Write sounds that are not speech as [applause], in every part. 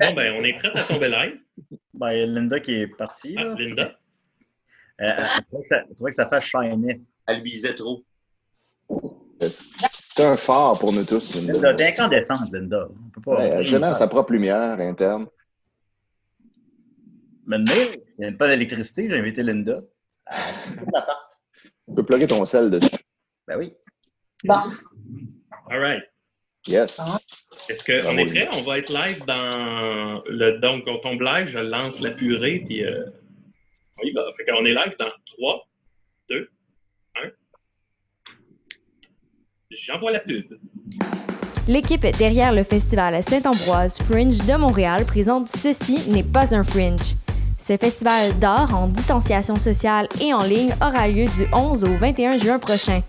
Bon, ben, on est prêt à tomber live. Ben, il y a Linda qui est partie. Ah, là. Linda? Euh, elle trouvait que ça- elle trouvait que ça fait shiner. Elle bisait trop. C'est un phare pour nous tous. Linda. Linda, t'es incandescente, Linda. On peut pas. Ouais, elle génère sa propre lumière interne. Maintenant, il n'y a pas d'électricité, j'ai invité Linda. Coupe l'appart. Tu peux plugger ton sel dessus. Ben oui. Bon. All right. Yes. Est-ce qu'on est prêt? On va être live dans le. Donc, on tombe live, je lance la purée, puis euh, on y va. Fait qu'on est live dans 3, 2, 1. J'envoie la pub. L'équipe derrière le festival Saint-Ambroise Fringe de Montréal présente Ceci n'est pas un fringe. Ce festival d'art en distanciation sociale et en ligne aura lieu du 11 au 21 juin prochain.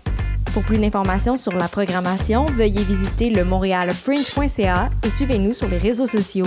Pour plus d'informations sur la programmation, veuillez visiter le montrealfringe.ca et suivez-nous sur les réseaux sociaux.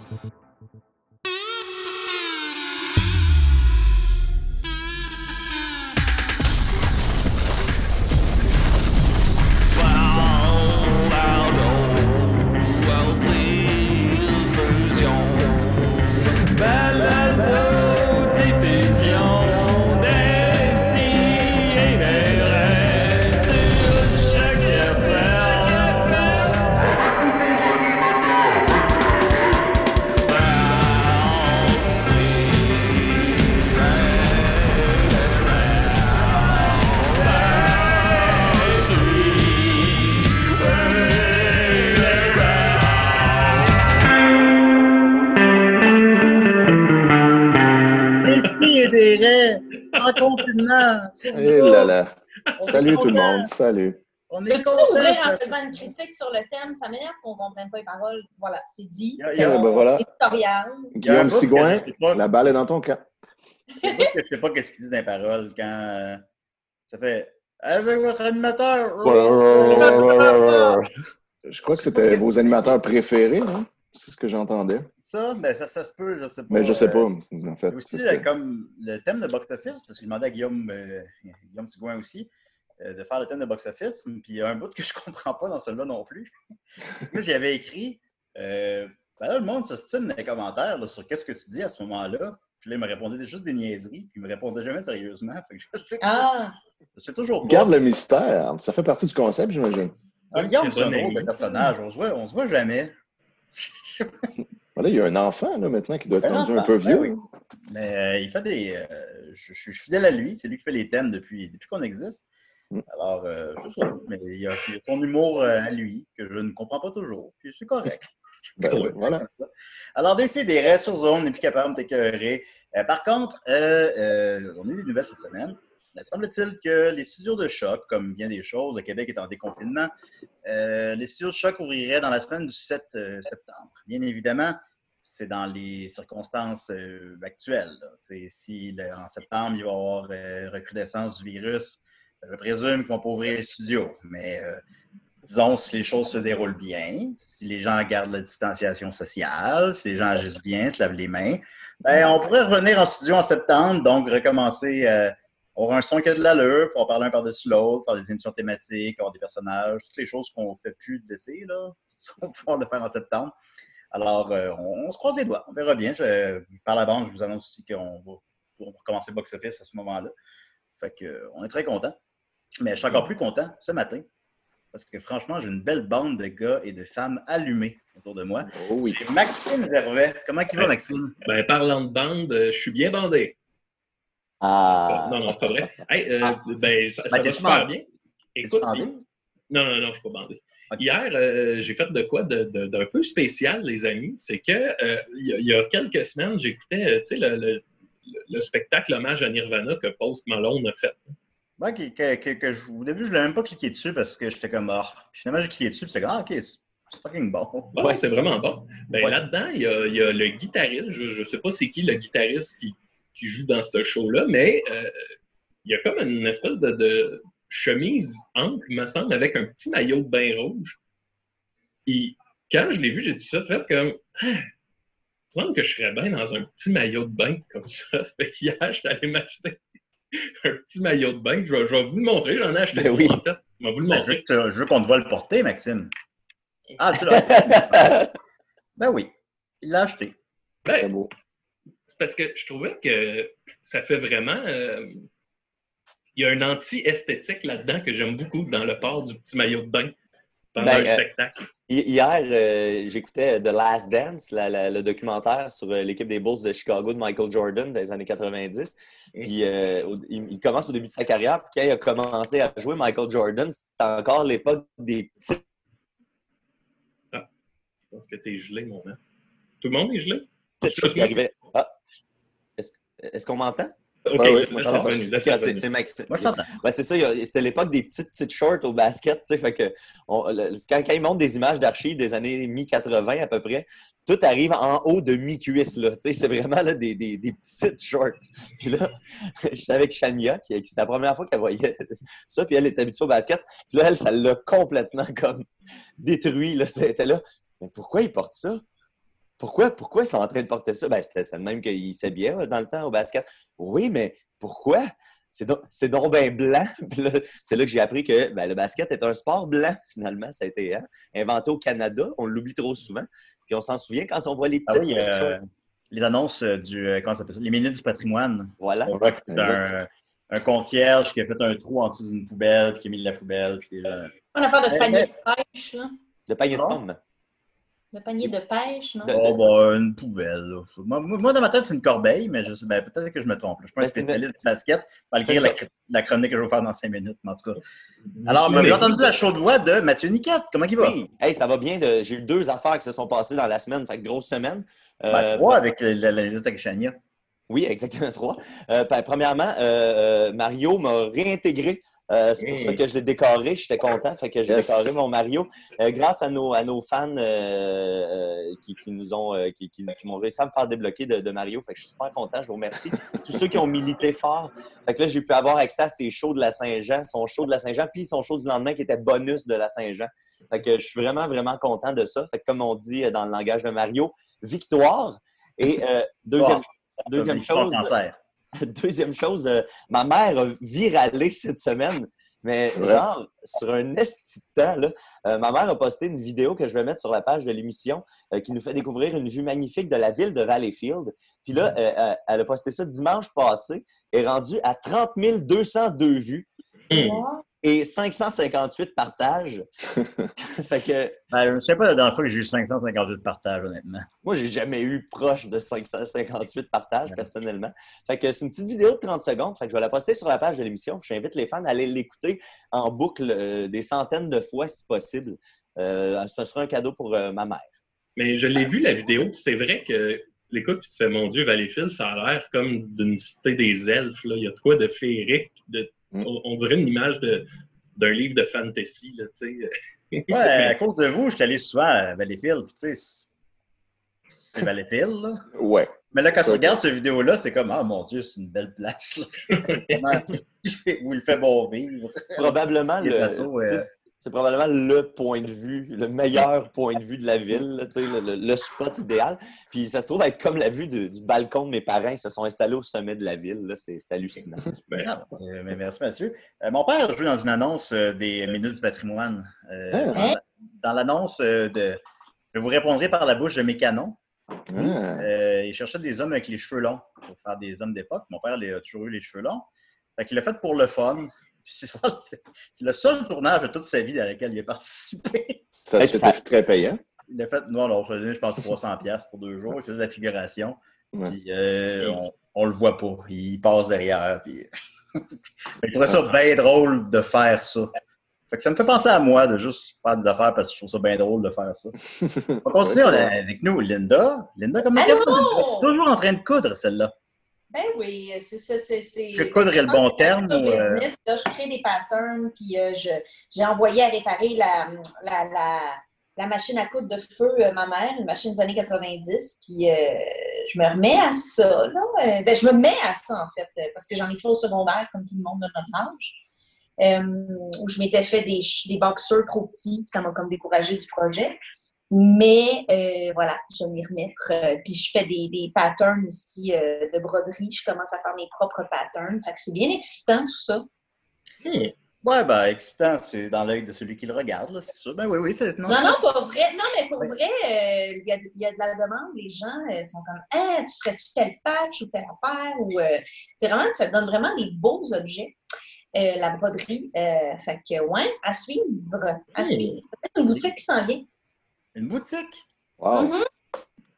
en confinement. Eh là là. Salut tout le monde. Salut. On est Peux-tu ouvrir en faisant une critique sur le thème? Ça m'énerve qu'on ne comprenne pas les paroles. Voilà, c'est dit. C'est a- ben voilà. éditorial. Guillaume Sigouin, la balle est dans ton camp. Je je sais pas qu'est-ce qu'ils disent dans les paroles quand euh, ça fait avec votre animateur. Je crois que c'était vos animateurs préférés, hein? C'est ce que j'entendais. Ça, ben ça, ça se peut, je sais pas. Mais je sais pas, Euh, en fait. Aussi, c'est euh, que- comme le thème de box-office, parce que je demandais à Guillaume, euh, Guillaume Sigouin aussi, euh, de faire le thème de box-office. Puis il y a un bout que je comprends pas dans celui-là non plus. [laughs] Moi, j'avais écrit, euh, ben là, le monde se style dans les commentaires là, sur qu'est-ce que tu dis à ce moment-là. Puis là, il me répondait juste des niaiseries, puis il me répondait jamais sérieusement. Fait que je sais, Ah! je sais toujours pas. Garde le mystère. Ça fait partie du concept, j'imagine. Guillaume, Très c'est un drôle de personnage. On se voit, on se voit jamais. [laughs] Voilà, il y a un enfant là, maintenant qui doit être Un rendu un peu ben vieux. oui. Mais euh, il fait des. euh, je, je suis fidèle à lui. C'est lui qui fait les thèmes depuis, depuis qu'on existe. Mm. Alors, euh, c'est ça. Mais il y a, son humour à lui que je ne comprends pas toujours. Puis c'est correct. [laughs] Ben, correct, voilà. [laughs] Alors, restes sur zone, on n'est plus capable de t'écœurer. Euh, par contre, euh, euh, on a eu des nouvelles cette semaine. Il semble-t-il que les studios de choc, comme bien des choses, le Québec est en déconfinement, euh, les studios de choc ouvriraient dans la semaine du 7 euh, septembre. Bien évidemment, c'est dans les circonstances euh, actuelles. Si en septembre, il va y avoir recrudescence du virus, je présume vont pas ouvrir les studios. Mais disons, si les choses se déroulent bien, si les gens gardent la distanciation sociale, si les gens agissent bien, se lavent les mains, ben, on pourrait revenir en studio en septembre, donc recommencer, euh, avoir un son qui a de l'allure, pouvoir parler un par-dessus l'autre, faire des émissions thématiques, avoir des personnages, toutes les choses qu'on ne fait plus de l'été, là, [laughs] on va pouvoir le faire en septembre. Alors, euh, on, on se croise les doigts, on verra bien. Je- par la bande, je vous annonce aussi qu'on va, on va recommencer Box Office à ce moment-là. Fait que, euh, on est très contents. Mais je suis encore plus content ce matin parce que franchement, j'ai une belle bande de gars et de femmes allumés autour de moi. Oh oui. Maxime Gervais. Comment il va, Ouais. Maxime? Ben, parlant de bande, euh, je suis bien bandé. Ah! Non, non, c'est pas vrai. Hey, euh, Ah. ben, ça, ça Ben, va super bien. Écoute, bandé? non, non, non, je suis pas bandé. Hier, euh, j'ai fait de quoi de- de- d'un peu spécial, les amis? C'est que euh, il y, a- il y a quelques semaines, j'écoutais le, le- le spectacle hommage à Nirvana que Post Malone a fait. Ouais, que, que- que- que je- au début, je voulais même pas cliquer dessus parce que j'étais comme, oh. Finalement, j'ai cliqué dessus, puis c'est comme, ah, ok, c'est fucking bon. Bon, Ouais. c'est vraiment bon. Ben, Ouais. Là-dedans, il y a le guitariste. Je ne sais pas c'est qui le guitariste qui, qui joue dans ce show-là, mais euh, il y a comme une espèce de, de chemise ample, me semble, avec un petit maillot de bain rouge. Et quand je l'ai vu, j'ai tout ça fait comme. Ah, il me semble que je serais bien dans un petit maillot de bain comme ça. [laughs] Fait qu'hier, je suis allé m'acheter [laughs] un petit maillot de bain. Je vais, je vais vous le montrer. J'en ai acheté Ben deux, oui. en fait. Je vais vous le Ben, je, montrer. veux je veux qu'on te voit le porter, Maxime. [laughs] Ah, tu l'as Ben oui, il l'a acheté. Ben, beau. C'est parce que je trouvais que ça fait vraiment. euh, il y a un anti-esthétique là-dedans que j'aime beaucoup dans le port du petit maillot de bain pendant Ben, un euh, spectacle. Hi- Hier, euh, j'écoutais The Last Dance, la- la- le documentaire sur l'équipe des Bulls de Chicago de Michael Jordan des années 90. Puis euh, au- il, il commence au début de sa carrière. Puis quand il a commencé à jouer Michael Jordan, c'était encore l'époque des petits. Je pense que t'es gelé, mon man. Tout le monde est gelé? Ah, est-ce qu'on m'entend? Ok, Ouais, ouais, moi, C'est Max. Moi, je t'entends. C'est ça. C'était l'époque des petites, petites shorts au basket. tu sais, Fait que on- le- quand, quand ils montrent des images d'archives des années mi-80 à peu près, tout arrive en haut de mi-cuisse. là. Tu sais, C'est vraiment là, des, des, des petites shorts. [laughs] Puis là, j'étais avec Shania, qui, qui c'était la première fois qu'elle voyait [laughs] ça. Puis elle est habituée au basket. Puis là, elle, ça l'a complètement comme détruit. Là. C'était là. Mais pourquoi ils portent ça? Pourquoi, pourquoi ils sont en train de porter ça? Ben, c'était le même qu'ils s'habillaient dans le temps au basket. Oui, mais pourquoi? C'est donc, c'est donc blanc. [laughs] C'est là que j'ai appris que ben, le basket est un sport blanc, [laughs] finalement. Ça a été hein, inventé au Canada. On l'oublie trop souvent. Puis on s'en souvient quand on voit les Ah petites oui, euh, les annonces euh, du. euh, comment ça s'appelle? Les minutes du patrimoine. Voilà. C'est un, un concierge qui a fait un trou en dessous d'une poubelle, puis qui a mis de la poubelle, puis là. Une affaire de Eh, panier eh. de pêche, là. De panier de pommes. De panier de pêche, non? De- Oh, bah, une poubelle. là. Moi, moi, moi, dans ma tête, c'est une corbeille, mais je sais, ben, peut-être que je me trompe. là. Je suis pas un Ben, c'est une- spécialiste du basket, malgré la, la chronique que je vais faire dans cinq minutes, mais en tout cas. Alors, Mais- j'ai entendu la chaude voix de Mathieu Niquette. Comment il va? Oui, hey, ça va bien. de- J'ai eu deux affaires qui se sont passées dans la semaine. Fait grosse semaine. Ben, Euh, trois avec la- la- l'anecdote avec Chania. Oui, exactement trois. Euh, ben, premièrement, euh, euh, Mario m'a réintégré. Euh, c'est pour ça que je l'ai décoré. J'étais content. Fait que j'ai Yes. décoré mon Mario. Euh, grâce à nos, à nos fans euh, euh, qui, qui nous ont euh, qui, qui- qui m'ont réussi à me faire débloquer de, de Mario. Fait que je suis super content. Je vous remercie. [laughs] Tous ceux qui ont milité fort. Fait que là, j'ai pu avoir accès à ces shows de la Saint-Jean, son show de la Saint-Jean, puis son show du lendemain qui était bonus de la Saint-Jean. Fait que je suis vraiment, vraiment content de ça. Fait que comme on dit dans le langage de Mario, victoire. Et euh, deuxième, deuxième chose. cancer. [laughs] Deuxième chose, euh, ma mère a viralé cette semaine, mais Ouais. genre, sur un esti de temps, là, euh, ma mère a posté une vidéo que je vais mettre sur la page de l'émission euh, qui nous fait découvrir une vue magnifique de la ville de Valleyfield. Puis là, euh, elle a posté ça dimanche passé, est rendue à 30 202 vues Hmm. Et 558 partages. [laughs] fait que Ben, je ne sais pas la dernière fois que j'ai eu 558 partages, honnêtement. Moi, j'ai jamais eu proche de 558 partages, personnellement. Fait que c'est une petite vidéo de 30 secondes. Fait que je vais la poster sur la page de l'émission. J'invite les fans à aller l'écouter en boucle euh, des centaines de fois, si possible. Euh, ce sera un cadeau pour euh, ma mère. Mais je l'ai vu la vidéo, c'est vrai que l'écoute, puis tu fais mon Dieu, Valleyfield, ça a l'air comme d'une cité des elfes. Là. Il y a de quoi de féerique. De... Mm. On, on dirait une image de- d'un livre de fantasy. Là, tu sais. Ouais, à [laughs] cause de vous, je suis allé souvent à Valleyfield, puis tu sais, c'est- c'est Valleyfield, là. Ouais. Mais là, quand tu regardes cette vidéo-là, c'est comme, ah mon Dieu, c'est une belle place, là. [laughs] C'est vraiment- où il fait bon vivre. Probablement, Les le, bateaux, euh, c'est probablement le point de vue, le meilleur point de vue de la ville, là, le, spot idéal. Puis ça se trouve être comme la vue de- du balcon de mes parents. Ils se sont installés au sommet de la ville. C'est hallucinant. [laughs] Ben, Ah, euh, mais merci, Mathieu. Euh, mon père a joué dans une annonce euh, des Minutes du patrimoine. Euh, Ah. dans la- dans l'annonce euh, de Je vous répondrai par la bouche de mes canons. Ah. Euh, il cherchait des hommes avec les cheveux longs pour faire des hommes d'époque. Mon père il a toujours eu les cheveux longs. Fait qu'il l'a fait pour le fun. C'est le seul tournage de toute sa vie dans lequel il a participé. Ça fait très payant. Il a fait, non, non, ça a donné, je pense, 300$ piastres pour deux jours. Il faisait de la figuration. Ouais. Puis euh, on, on le voit pas. Il passe derrière. Puis... [laughs] il trouvait ça bien drôle de faire ça. Fait que ça me fait penser à moi de juste faire des affaires parce que je trouve ça bien drôle de faire ça. [laughs] On continue, on a avec nous Linda. Linda, comment Allô? Toujours en train de coudre, celle-là. Ben oui, c'est ça. C'est, c'est... Que coudrait le bon terme, euh? business, là, je crée des patterns, puis euh, je, j'ai envoyé à réparer la, la, la, la machine à coudre de feu, euh, ma mère, une machine des années 90, puis euh, je me remets à ça, là. Euh, ben, je me mets à ça, en fait, euh, parce que j'en ai fait au secondaire, comme tout le monde de notre âge. Euh, où je m'étais fait des, des boxers trop petits, puis ça m'a comme découragé du projet. Mais euh, voilà, je vais m'y remettre. euh, puis je fais des, des patterns aussi euh, de broderie. Je commence à faire mes propres patterns. Fait que c'est bien excitant tout ça. Hmm. Ouais, ben, excitant, c'est dans l'œil de celui qui le regarde, c'est sûr. Ben oui, oui, c'est. Non, non, pas vrai. Non, mais pour vrai, euh, il y, a, il y a de la demande. Les gens euh, sont comme Ah, tu ferais-tu tel patch ou telle affaire? Ou, euh, c'est vraiment, ça donne vraiment des beaux objets. euh, la broderie. Euh, fait que, ouais, à suivre. À Hmm. suivre. Peut-être une boutique qui s'en vient. Une boutique. Wow. Mhm.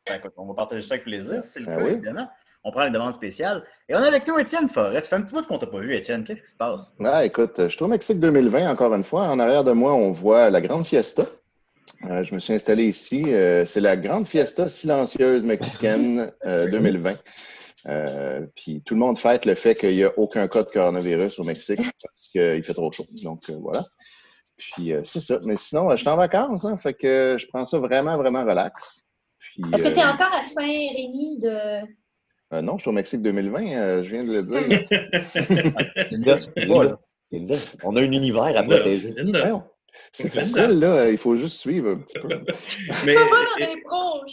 Ben, écoute, on va partager ça avec plaisir, c'est le Ben cas, oui. évidemment. On prend les demandes spéciales. Et on est avec nous Étienne Forêt. Ça fait un petit bout qu'on t'a pas vu, Étienne. Qu'est-ce qui se passe? Ah, écoute, je suis au Mexique 2020, encore une fois. En arrière de moi, on voit la grande fiesta. Euh, je me suis installé ici. Euh, c'est la grande fiesta silencieuse mexicaine [laughs] euh, 2020. Euh, puis tout le monde fête le fait qu'il n'y a aucun cas de coronavirus au Mexique parce qu'il fait trop chaud. Donc euh, voilà. Puis euh, c'est ça. Mais sinon, euh, je suis en vacances, hein, fait que je prends ça vraiment, vraiment relax. Est-ce que tu es euh, encore à Saint-Rémy de. euh, non, je suis au Mexique 2020, euh, je viens de le dire. [laughs] Linda, Linda, Linda, on a un univers à protéger. C'est facile, là. Il faut juste suivre un petit peu. Mais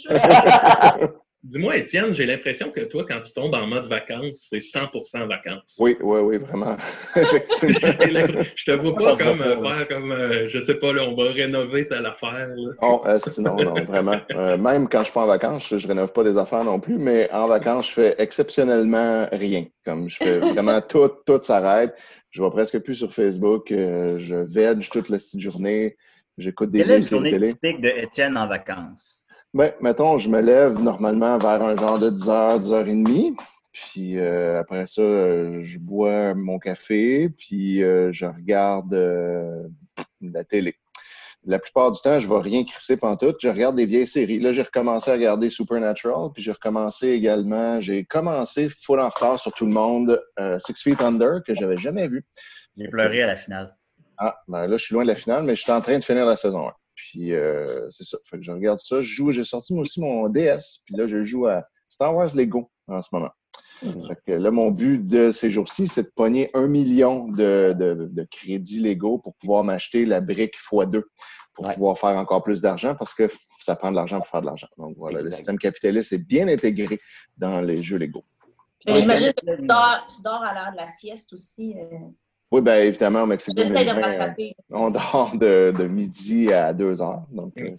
[laughs] Dis-moi, Étienne, j'ai l'impression que toi, quand tu tombes en mode vacances, c'est 100% vacances. Oui, oui, oui, vraiment. [laughs] [laughs] Effectivement. Je te vois pas comme euh, faire comme, euh, je sais pas, là, on va rénover telle affaire. là. Oh, euh, non, non, vraiment. Euh, même quand je suis pas en vacances, je, je rénove pas des affaires non plus, mais en vacances, je fais exceptionnellement rien. Comme je fais vraiment [laughs] tout, tout s'arrête. Je vois presque plus sur Facebook. euh, je veg toute la petite journée. J'écoute des Quelle est séries journée télé. typique de Étienne en vacances? Ben, mettons, je me lève normalement vers un genre de 10h, 10h30. Puis euh, après ça, euh, je bois mon café, puis euh, je regarde euh, la télé. La plupart du temps, je ne vais rien crisser pantoute. Je regarde des vieilles séries. Là, j'ai recommencé à regarder Supernatural, puis j'ai recommencé également, j'ai commencé full en retard sur tout le monde, Six Feet Under, que j'avais jamais vu. J'ai pleuré à la finale. Ah, ben là, je suis loin de la finale, mais je suis en train de finir la saison 1. Puis, euh, c'est ça. Fait que je regarde ça. Je joue, j'ai sorti moi aussi mon DS, puis là, je joue à Star Wars Lego en ce moment. Fait que là, mon but de ces jours-ci, c'est de pogner un million de, de, de crédits Lego pour pouvoir m'acheter la brique x2 pour Ouais. pouvoir faire encore plus d'argent parce que ça prend de l'argent pour faire de l'argent. Donc voilà, le système capitaliste est bien intégré dans les jeux Lego. J'imagine que tu Étienne, dors, tu dors à l'heure de la sieste aussi. euh. Oui, bien évidemment, au Mexique J'essaie de me 2020, euh, on dort de, de midi à 2 heures. Donc, euh,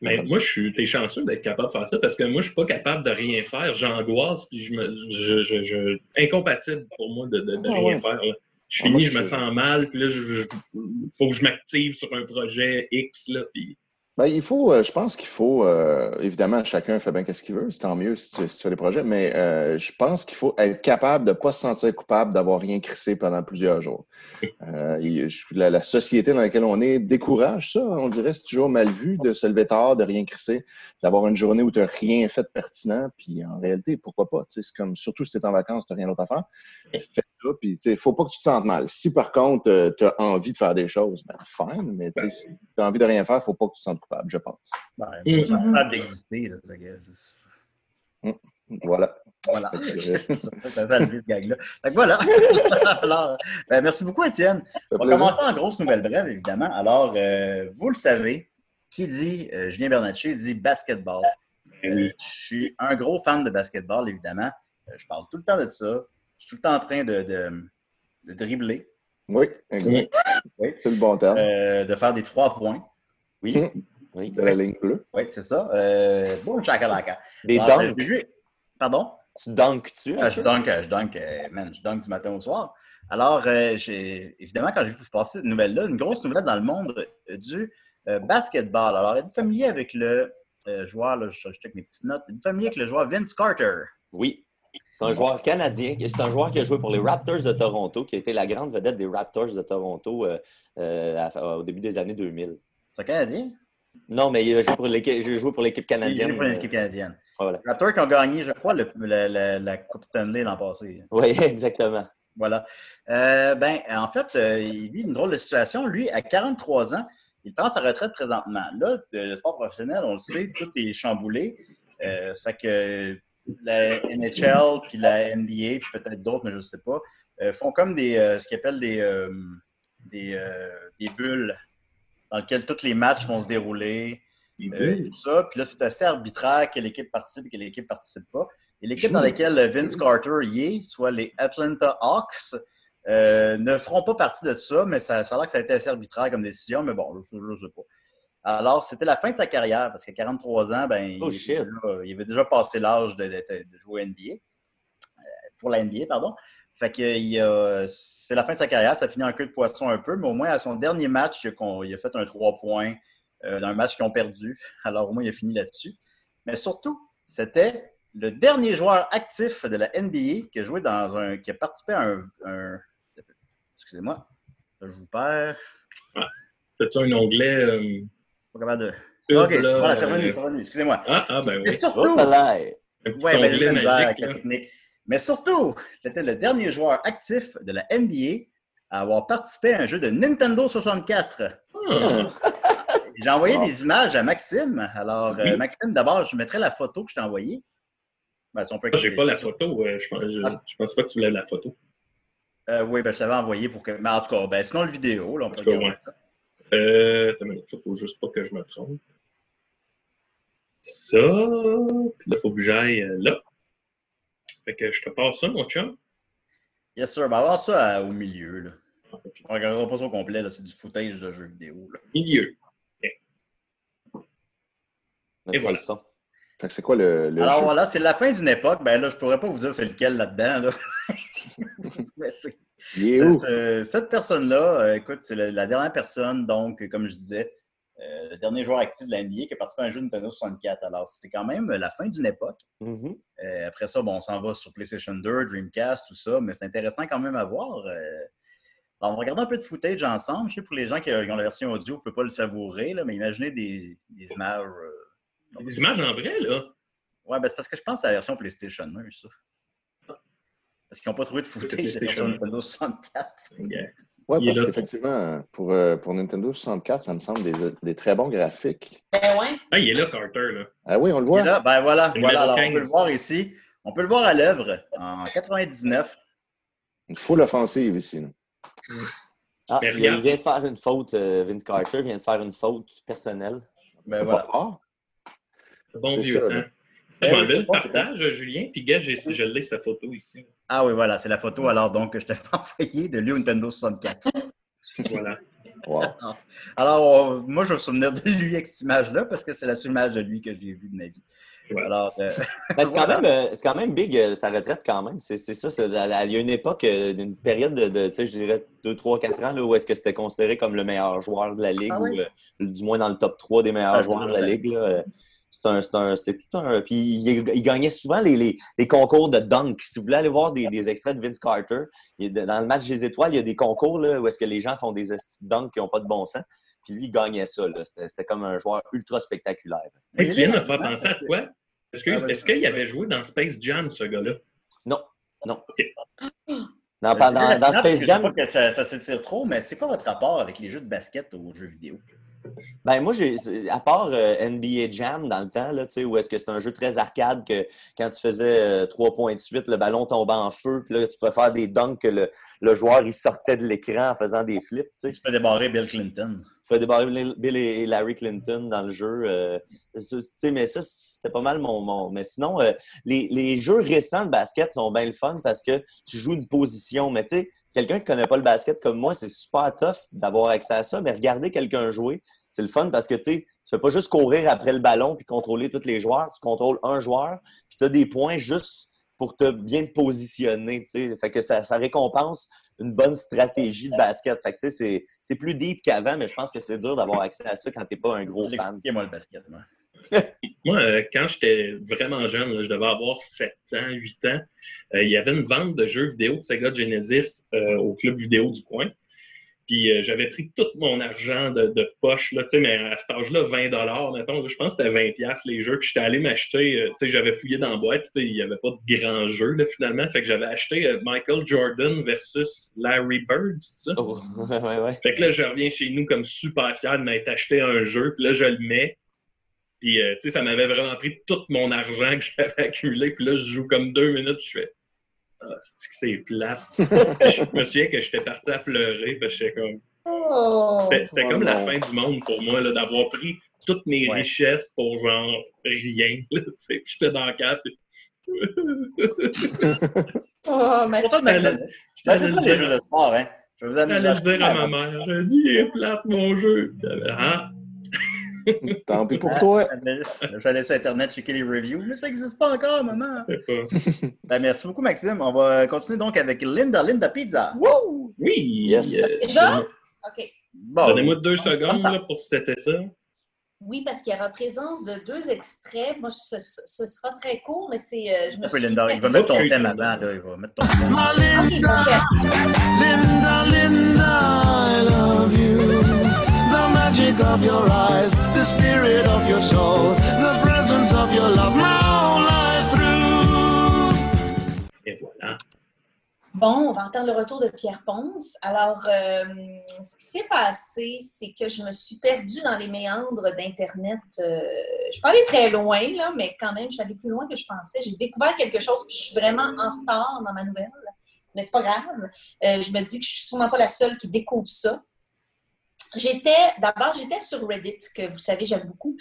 Mais comme moi, je suis, t'es chanceux d'être capable de faire ça parce que moi, je suis pas capable de rien faire. J'angoisse, puis je me, je, je, je- incompatible pour moi de, de, de Ah rien ouais. faire. là. Je Ah, moi, finis, je je- me sens mal, puis là, je, je- faut que je m'active sur un projet X, là, puis Ben, il faut, euh, je pense qu'il faut, euh, évidemment, chacun fait bien ce qu'il veut, c'est tant mieux si tu, fais des projets, mais euh, je pense qu'il faut être capable de ne pas se sentir coupable d'avoir rien crissé pendant plusieurs jours. La, société dans laquelle on est décourage ça, on dirait, c'est toujours mal vu de se lever tard, de rien crisser, d'avoir une journée où tu n'as rien fait de pertinent, puis en réalité, pourquoi pas? C'est comme, surtout si tu es en vacances, tu n'as rien d'autre à faire, fais ça, puis il ne faut pas que tu te sentes mal. Si par contre, tu as envie de faire des choses, ben fine, mais si tu as envie de rien faire, il ne faut pas que tu te sentes coupable, je pense. Ben, c'est capable d'exister. là, c'est- Voilà. Voilà. [laughs] Ça, ça, ça, le gag-là. Fait que voilà. [laughs] Alors, ben, merci beaucoup, Étienne. On va commencer en grosse nouvelle brève, évidemment. Alors, euh, vous le savez, qui dit euh, Julien Bernatchez dit basketball. Euh, je suis un gros fan de basketball, évidemment. Euh, je parle tout le temps de ça. Je suis tout le temps en train de, de, de dribbler, Oui, exact. Oui. C'est le bon terme. euh, de faire des trois points. Oui, oui. C'est la ligne bleue. Oui, c'est ça. Euh, bon, chakalaka. Des dunks. Pardon? Tu dunks-tu? Ah, je dunk, je dunk, euh, man, je dunk du matin au soir. Alors, euh, évidemment, quand j'ai vu passer cette nouvelle-là, une grosse nouvelle dans le monde euh, du euh, basketball. Alors, êtes-vous familier avec le euh, joueur, là, je, check mes petites notes, êtes-vous familier avec le joueur Vince Carter? Oui. C'est un joueur canadien. C'est un joueur qui a joué pour les Raptors de Toronto, qui a été la grande vedette des Raptors de Toronto euh, euh, au début des années 2000. C'est un Canadien? Non, mais il a joué pour l'équipe, joué l'équipe Il est canadienne. pour l'équipe canadienne. Voilà. Les Raptors qui ont gagné, je crois, le- la, Coupe Stanley l'an passé. Oui, [laughs] exactement. Voilà. Euh, ben, en fait, euh, il vit une drôle de situation. Lui, à 43 ans, il prend sa retraite présentement. Là, le sport professionnel, on le sait, tout est chamboulé. Euh, fait que la NHL, puis la NBA, puis peut-être d'autres, mais je ne sais pas, euh, font comme des, euh, ce qu'ils appellent des, euh, des, euh, des bulles dans lesquelles tous les matchs vont se dérouler. Euh, tout ça. Puis là, c'est assez arbitraire quelle équipe participe et quelle équipe ne participe pas. Et l'équipe dans laquelle Vince Carter y est, soit les Atlanta Hawks, euh, ne feront pas partie de ça, mais ça, ça a l'air que ça a été assez arbitraire comme décision, mais bon, je ne sais pas. Alors, c'était la fin de sa carrière, parce qu'à 43 ans, ben, Oh, il, shit. était déjà- il avait déjà passé l'âge de, de- de jouer NBA. Euh, pour la NBA, pardon. Fait que c'est la fin de sa carrière, ça finit en queue de poisson un peu, mais au moins à son dernier match, il a, con- il a fait un 3 points euh, dans un match qu'ils ont perdu. [laughs] Alors au moins, il a fini là-dessus. Mais surtout, c'était le dernier joueur actif de la NBA qui a joué dans un. qui a participé à un. un- excusez-moi, je vous perds. T'as-tu un onglet euh, Pas capable de. ok, là, voilà, c'est euh, revenu, c'est revenu, excusez-moi. Ah, ah, ben Mais oui. surtout, là! Un petit Ouais, ben, magique. avec la là. technique. Mais surtout, c'était le dernier joueur actif de la NBA à avoir participé à un jeu de Nintendo 64. Ah, J'ai envoyé des images à Maxime. Alors, euh. Maxime, d'abord, je mettrai la photo que je t'ai envoyée. Ben, si Ah, j'ai pas la photo. euh, je, pense, je, Ah. je pense pas que tu voulais la photo. Euh, oui, ben, je l'avais envoyé pour que. Mais en tout cas, ben, sinon, le vidéo, là, on peut cas, regarder ouais. ça. Euh, il faut juste pas que je me trompe. Ça, puis là, il faut que j'aille là. Fait que je te passe ça, mon chum. Yes, sir. Ben, on va voir ça euh, au milieu. Là. On regardera pas ça au complet. là, C'est du footage de jeux vidéo. là. Milieu. Mettre voilà. Fait que c'est quoi le, le Alors jeu? voilà, c'est la fin d'une époque. Ben là, je pourrais pas vous dire c'est lequel là-dedans. Là. [laughs] Mais c'est- Il est où? Cette, euh, cette personne-là, euh, écoute, c'est la, la dernière personne, donc, comme je disais, euh, le dernier joueur actif de la NBA qui a participé à un jeu de Nintendo 64. Alors, c'était quand même la fin d'une époque. Mhm. Euh, après ça, bon, on s'en va sur PlayStation 2, Dreamcast, tout ça, mais c'est intéressant quand même à voir. Euh, alors, on va regarder un peu de footage ensemble. Je sais, pour les gens qui, qui ont la version audio, vous ne pouvez pas le savourer, là, mais imaginez des, des images. euh, Des images en vrai, là. Ouais, ben, c'est parce que je pense que c'est la version PlayStation 1, ça. Parce qu'ils n'ont pas trouvé de footage de la version PlayStation 1. Nintendo 64. Ok. Oui, parce qu'effectivement, pour, euh, pour Nintendo 64, ça me semble des, des très bons graphiques. Ben ouais. Ah, il est là, Carter, là. Ah oui, on le voit. là, ben voilà, voilà. Alors, on 15. peut le voir ici. On peut le voir à l'œuvre en 99. Une full offensive ici. là. Ah, il, vient de faire une faute, euh, Vince Carter vient de faire une faute personnelle. Ben voilà. Bon vieux ça, temps. là. Je vais enlever le partage, Julien, puis gars, j'ai- je l'ai sa photo ici. Ah oui, voilà, c'est la photo alors donc que je t'ai [laughs] envoyée de lui au Nintendo 64. Voilà. [laughs] Wow. [laughs] Alors, moi, je vais me souvenir de lui avec cette image-là parce que c'est la seule image de lui que j'ai vue de ma vie. Ouais. Alors, euh, Ben, c'est, quand même, euh, c'est quand même big, euh, sa retraite quand même. C'est, c'est ça. il y a une époque, euh, une période de, de, tu sais, je dirais 2, 3, 4 ans, là, où est-ce que c'était considéré comme le meilleur joueur de la Ligue, Ah ou oui? euh, du moins dans le top 3 des meilleurs Ah, joueurs de la. Ligue. là. C'est, un, c'est, un- c'est tout un. Puis il, il gagnait souvent les, les, les concours de dunk. Si vous voulez aller voir des, des extraits de Vince Carter, il dans le match des étoiles, il y a des concours là, où est-ce que les gens font des dunks qui n'ont pas de bon sens. Puis lui, il gagnait ça. là. C'était, c'était comme un joueur ultra spectaculaire. Hey, tu viens de me faire penser à quoi? Est-ce que- Ah, est-ce qu'il avait joué dans Space Jam, ce gars-là? Non, non. Ok. Dans, je dans, Space je Jam, sais pas que ça, ça s'étire trop, mais c'est quoi votre rapport avec les jeux de basket aux jeux vidéo? Ben moi, j'ai, à part euh, NBA Jam dans le temps, là, où est-ce que c'est un jeu très arcade que quand tu faisais euh, trois points de suite, le ballon tombait en feu, puis là, tu pouvais faire des dunks que le, le joueur il sortait de l'écran en faisant des flips. Tu peux débarrer Bill Clinton. Tu fais débarrer Bill et Larry Clinton dans le jeu. euh, mais ça, c'était pas mal mon. mon... Mais sinon, euh, les, les jeux récents de basket sont bien le fun parce que tu joues une position. Mais tu sais, quelqu'un qui connaît pas le basket comme moi, c'est super tough d'avoir accès à ça. Mais regarder quelqu'un jouer, c'est le fun parce que tu sais, tu fais pas juste courir après le ballon puis contrôler tous les joueurs. Tu contrôles un joueur, puis tu as des points juste pour te bien te positionner. tu sais. Fait que ça, ça récompense une bonne stratégie de basket. Fait que tu sais, c'est, c'est plus deep qu'avant, mais je pense que c'est dur d'avoir accès à ça quand t'es pas un gros fan. Expliquez-moi le basket. moi. Moi, euh, quand j'étais vraiment jeune, là, je devais avoir 7 ans, 8 ans, euh, il y avait une vente de jeux vidéo de Sega Genesis euh, au club vidéo du coin. Puis j'avais pris tout mon argent de, de poche, là, mais à cet âge-là, 20 mettons, je pense que c'était 20 pièces les jeux. Puis j'étais allé m'acheter, j'avais fouillé dans la boîte, puis il n'y avait pas de grand jeu, là, finalement. Fait que j'avais acheté Michael Jordan versus Larry Bird, c'est ça? Oh, [laughs] ouais, ouais. Fait que là, je reviens chez nous comme super fier de m'être acheté un jeu, puis là, je le mets. Puis, euh, tu sais, ça m'avait vraiment pris tout mon argent que j'avais accumulé. Puis là, je joue comme deux minutes, je fais Ah, c'est que c'est plate? Je me souviens que j'étais parti à pleurer, parce que j'étais comme. Oh! C'était Oh comme la fin du monde pour moi, là, d'avoir pris toutes mes Ouais. richesses pour genre rien. [laughs] là, tu sais. Puis J'étais dans le cap. puis- [laughs] Oh, mais Ben, c'est ça le les dire- jeux de sport, hein. Je vais vous amener j'allais le dire à ma mère. J'ai dit, il est plate mon jeu. Ah, [laughs] Tant pis pour Ah, toi. J'allais sur Internet checker les reviews, mais ça n'existe pas encore, maman. [laughs] Ben, merci beaucoup, Maxime. On va continuer donc avec Linda, Linda Pizza. Oui. Yes. euh, Déjà? OK. Bon. Donnez-moi deux secondes là, pour setter ça. Oui, parce qu'il y aura présence de deux extraits. Moi, ce, ce sera très court, mais c'est. euh, je me suis Linda. Il va mettre ton thème avant, là. Il va mettre ton thème. Linda, parfait. Linda, Linda, I love you. The magic of your eyes, the spirit of your soul, the presence of your love, my whole life through. Et voilà. Bon, on va entendre le retour de Pierre Ponce. Alors, euh, ce qui s'est passé, c'est que je me suis perdue dans les méandres d'Internet. Euh, je suis pas allée très loin, là, mais quand même, je suis allée plus loin que je pensais. J'ai découvert quelque chose, puis je suis vraiment en retard dans ma nouvelle. Mais c'est pas grave. Euh, je me dis que je suis sûrement pas la seule qui découvre ça. J'étais, d'abord, j'étais sur Reddit, que vous savez, j'aime beaucoup.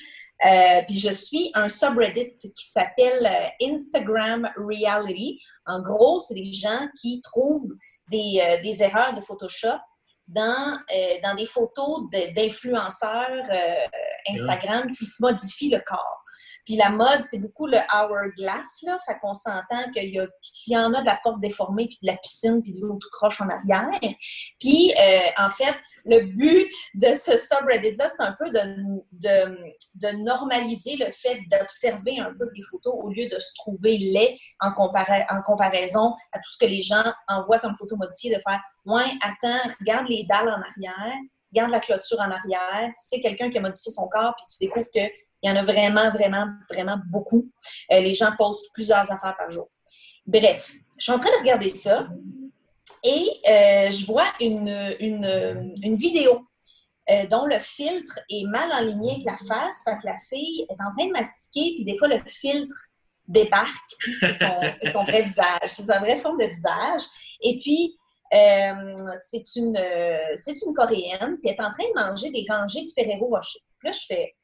Euh, puis je suis un subreddit qui s'appelle euh, Instagram Reality. En gros, c'est des gens qui trouvent des, euh, des erreurs de Photoshop dans, euh, dans des photos d'influenceurs euh, Instagram qui se modifient le corps. Puis la mode, c'est beaucoup le hourglass, là. Fait qu'on s'entend qu'il y, y en a de la porte déformée, puis de la piscine, puis de l'eau tout croche en arrière. Puis, euh, en fait, le but de ce subreddit-là, c'est un peu de, de, de normaliser le fait d'observer un peu les photos au lieu de se trouver laid en comparaison à tout ce que les gens envoient comme photos modifiées, de faire « Ouais, attends, regarde les dalles en arrière, regarde la clôture en arrière. C'est quelqu'un qui a modifié son corps, puis tu découvres qu'il y en a vraiment, vraiment, vraiment beaucoup. Euh, les gens postent plusieurs affaires par jour. Bref, je suis en train de regarder ça et euh, je vois une, vidéo euh, dont le filtre est mal aligné avec la face. Fait que la fille est en train de mastiquer, puis des fois, le filtre débarque, puis c'est son, son vrai visage. C'est sa vraie forme de visage. Et puis, euh, c'est une, euh, c'est une Coréenne, puis elle est en train de manger des rangées de Ferrero Rocher. Puis là, je fais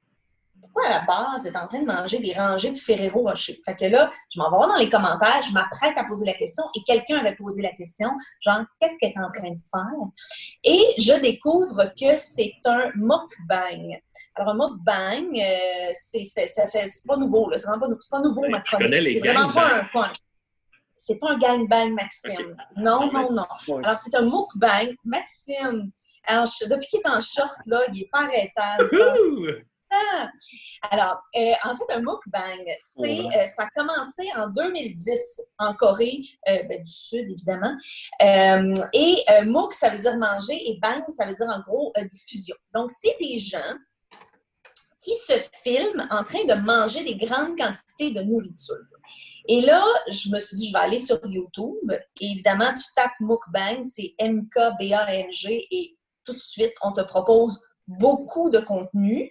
pourquoi à la base elle est en train de manger des rangées de Ferrero Rocher? Fait que là, je m'en vais voir dans les commentaires, je m'apprête à poser la question et quelqu'un avait posé la question, genre, qu'est-ce qu'elle est en train de faire? Et je découvre que c'est un mukbang. Alors, un mukbang, euh, c'est, ça fait, c'est pas nouveau, là, c'est vraiment pas, c'est pas nouveau, Ouais, ma chronique. C'est vraiment pas un gangbangs. punch. C'est pas un gangbang, Maxime. Non, non, non. Ouais. Alors, c'est un mukbang. Maxime, alors, je- depuis qu'il est en short, là, il est pas arrêtable. Ah! Alors, euh, en fait, un mukbang, c'est, euh, ça a commencé en 2010 en Corée euh, ben, du Sud, évidemment. Et muk, ça veut dire manger, et bang, ça veut dire en gros diffusion. Donc, c'est des gens qui se filment en train de manger des grandes quantités de nourriture. Et là, je me suis dit, je vais aller sur YouTube. Évidemment, tu tapes mukbang, c'est M-K-B-A-N-G, et tout de suite, on te propose beaucoup de contenu.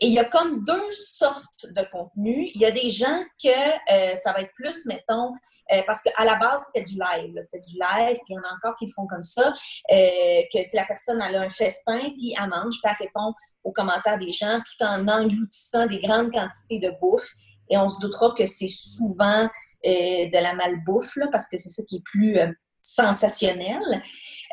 Et il y a comme deux sortes de contenu. Il y a des gens que euh, ça va être plus, mettons, euh, parce qu'à la base, c'était du live. C'était du live, puis il y en a encore qui le font comme ça, euh, que sais, la personne elle a un festin, puis elle mange, puis elle répond aux commentaires des gens tout en engloutissant des grandes quantités de bouffe. Et on se doutera que c'est souvent euh, de la malbouffe, là, parce que c'est ça qui est plus euh, sensationnel.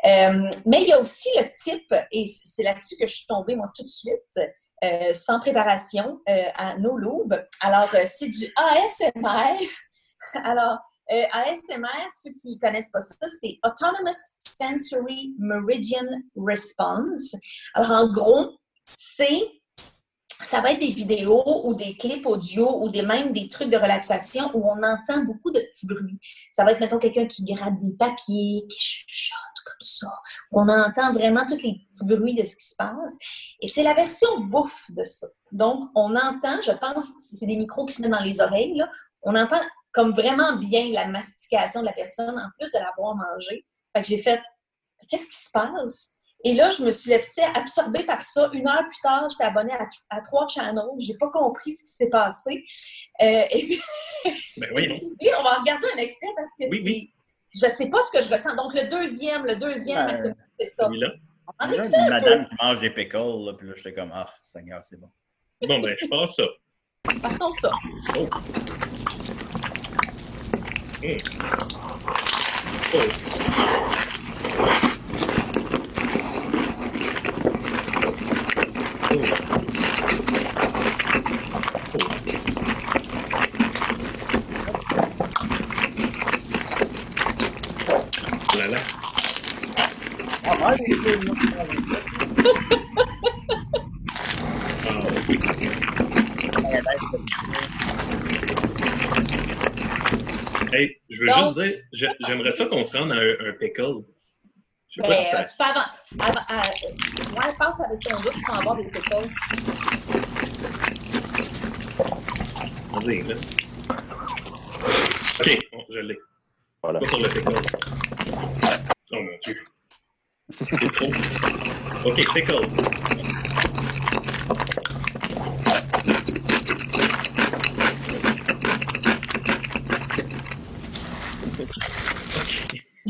Euh, mais il y a aussi le type, et c'est là-dessus que je suis tombée, moi, tout de suite, sans préparation, à No Lube. Alors, c'est du ASMR. [laughs] Alors, ASMR, ceux qui connaissent pas ça, c'est Autonomous Sensory Meridian Response. Alors, en gros, c'est ça va être des vidéos ou des clips audio ou des, même des trucs de relaxation où on entend beaucoup de petits bruits. Ça va être, mettons, quelqu'un qui gratte des papiers, qui chuchote, comme ça. On entend vraiment tous les petits bruits de ce qui se passe. Et c'est la version bouffe de ça. Donc, on entend, je pense, c'est des micros qui se mettent dans les oreilles, là, on entend comme vraiment bien la mastication de la personne, en plus de l'avoir mangé. Fait que j'ai fait, qu'est-ce qui se passe? Et là, je me suis laissée absorber par ça. Une heure plus tard, j'étais abonnée à, à trois channels. J'ai pas compris ce qui s'est passé. Euh, [laughs] et puis, Ben oui, on va regarder un extrait parce que Oui, oui. Je sais pas ce que je ressens. Donc, le deuxième, le deuxième. Maxime, c'est ça. Celui-là. On écouter une un peu. madame qui mange des pickles, là, puis là, j'étais comme, ah, Seigneur, c'est bon. Bon, ben, je passe ça. Partons ça. Oh. Oh. Oh. Là, là. Ah, mange des pickles, moi. Ah, oui. Hey, je veux Donc- juste dire, je- j'aimerais ça qu'on se rende à un, un pickle. Je sais Ben, pas si euh, ça. tu peux avant. avant euh, ouais, passe avec ton gars, tu vas avoir des pickles. Vas-y, là. Ok, bon, je l'ai. Voilà. Pas le pickle. Oh mon dieu. C'est trop. Ok, pickle.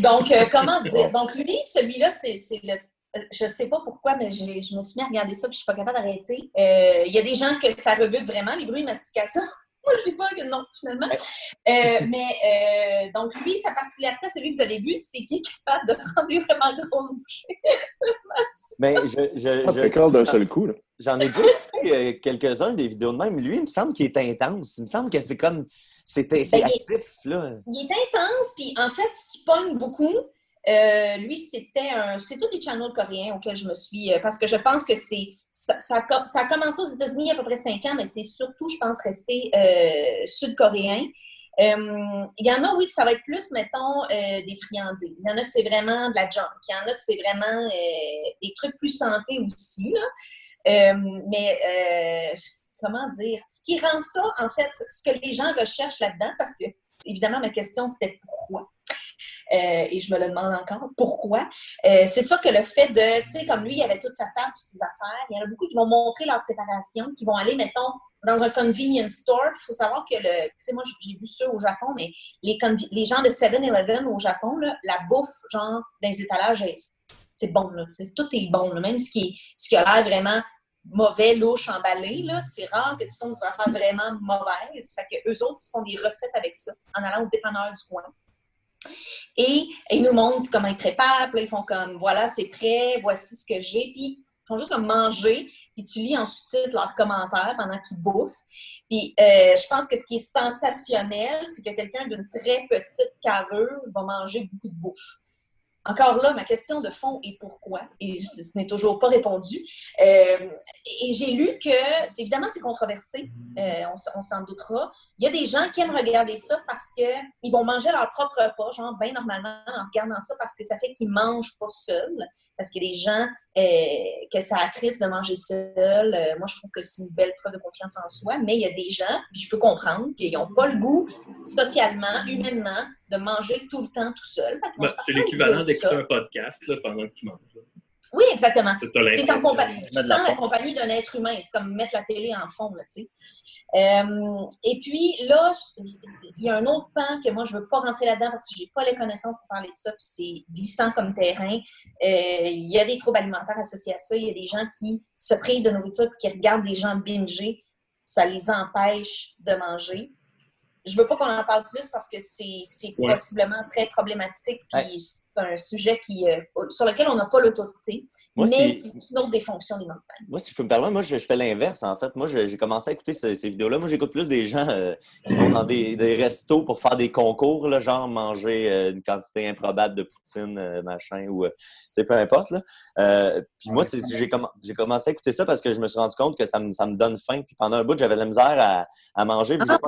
Donc, euh, [laughs] comment dire? Donc, lui, celui-là, c'est c'est le. euh, Je sais pas pourquoi, mais je me suis mis à regarder ça puis je suis pas capable d'arrêter. Euh, Il y a des gens que ça rebute vraiment, les bruits de mastication. [laughs] Moi, je dis pas que non, finalement. Euh, mais euh, donc, lui, sa particularité, celui que vous avez vu, c'est qu'il est capable de prendre des vraiment grosses bouchées. [laughs] Mais je, je, je- pickle d'un seul coup. Là. J'en ai euh, quelques-uns des vidéos de même. Lui, il me semble qu'il est intense. Il me semble que c'est comme. C'est Ben, il est- actif, là. Il est intense, puis en fait, ce qui pogne beaucoup, euh, lui, c'était un. C'est tous des channels coréens auxquels je me suis. euh, parce que je pense que c'est. Ça, ça a co- ça a commencé aux États-Unis il y a à peu près cinq ans, mais c'est surtout, je pense, resté euh, sud-coréen. Il y en a, oui, que ça va être plus, mettons, des friandises. Il y en a que c'est vraiment de la junk. Il y en a que c'est vraiment des trucs plus santé aussi. Là. Mais euh, comment dire? Ce qui rend ça, en fait, ce que les gens recherchent là-dedans, parce que, évidemment, ma question, c'était pourquoi? Euh, et je me le demande encore, pourquoi? Euh, c'est sûr que le fait de, tu sais, comme lui, il avait toute sa table, toutes ses affaires, il y en a beaucoup qui vont montrer leur préparation, qui vont aller, mettons, dans un convenience store. Il faut savoir que, tu sais, moi, j'ai vu ça au Japon, mais les, les gens de 7-Eleven au Japon, là, la bouffe, genre, dans les étalages, est- c'est bon, là, tout est bon, là, même ce qui, ce qui a l'air vraiment mauvais, louche, emballé, c'est rare que tu tombes des affaires vraiment mauvaises. Fait que eux autres, ils font des recettes avec ça, en allant au dépanneur du coin. Et ils nous montrent comment ils préparent, puis ils font comme, voilà, c'est prêt, voici ce que j'ai, puis ils font juste comme manger, puis tu lis en sous-titres leurs commentaires pendant qu'ils bouffent. Puis euh, je pense que ce qui est sensationnel, c'est que quelqu'un d'une très petite carrure va manger beaucoup de bouffe. Encore là, ma question de fond est pourquoi? Et ce n'est toujours pas répondu. Euh, et j'ai lu que, c'est évidemment, c'est controversé, euh, on, s'en doutera. Il y a des gens qui aiment regarder ça parce qu'ils vont manger leur propre repas, genre bien normalement, en regardant ça, parce que ça fait qu'ils mangent pas seuls. Parce qu'il y a des gens euh, que ça attriste de manger seul. Moi, je trouve que c'est une belle preuve de confiance en soi, mais il y a des gens, puis je peux comprendre, qu'ils n'ont pas le goût, socialement, humainement, de manger tout le temps tout seul. Ben, c'est l'équivalent d'écouter un podcast là, pendant que tu manges. Oui, exactement. C'est en compagnie, tu sens la compagnie d'un être humain. C'est comme mettre la télé en fond, là, tu sais. Euh, et puis là, il y a un autre pan que moi, je ne veux pas rentrer là-dedans parce que je n'ai pas les connaissances pour parler de ça, puis c'est glissant comme terrain. Euh, Il y a des troubles alimentaires associés à ça. Il y a des gens qui se privent de nourriture puis qui regardent des gens binger. Ça les empêche de manger. Je veux pas qu'on en parle plus parce que c'est c'est Ouais. possiblement très problématique. Puis Ouais. c'est un sujet qui, euh, sur lequel on n'a pas l'autorité. Mais c'est- c'est une autre des fonctions des montagnes. Moi, si je peux me permettre, moi, je, je fais l'inverse, en fait. Moi, j'ai commencé à écouter ce- ces vidéos-là. Moi, j'écoute plus des gens euh, qui vont dans des, des restos pour faire des concours, là, genre manger euh, une quantité improbable de poutine, machin, ou, sais, peu importe, là. Puis moi, c'est- j'ai comm- j'ai commencé à écouter ça parce que je me suis rendu compte que ça me, ça me donne faim. Puis pendant un bout, j'avais de la misère à, à manger. Ah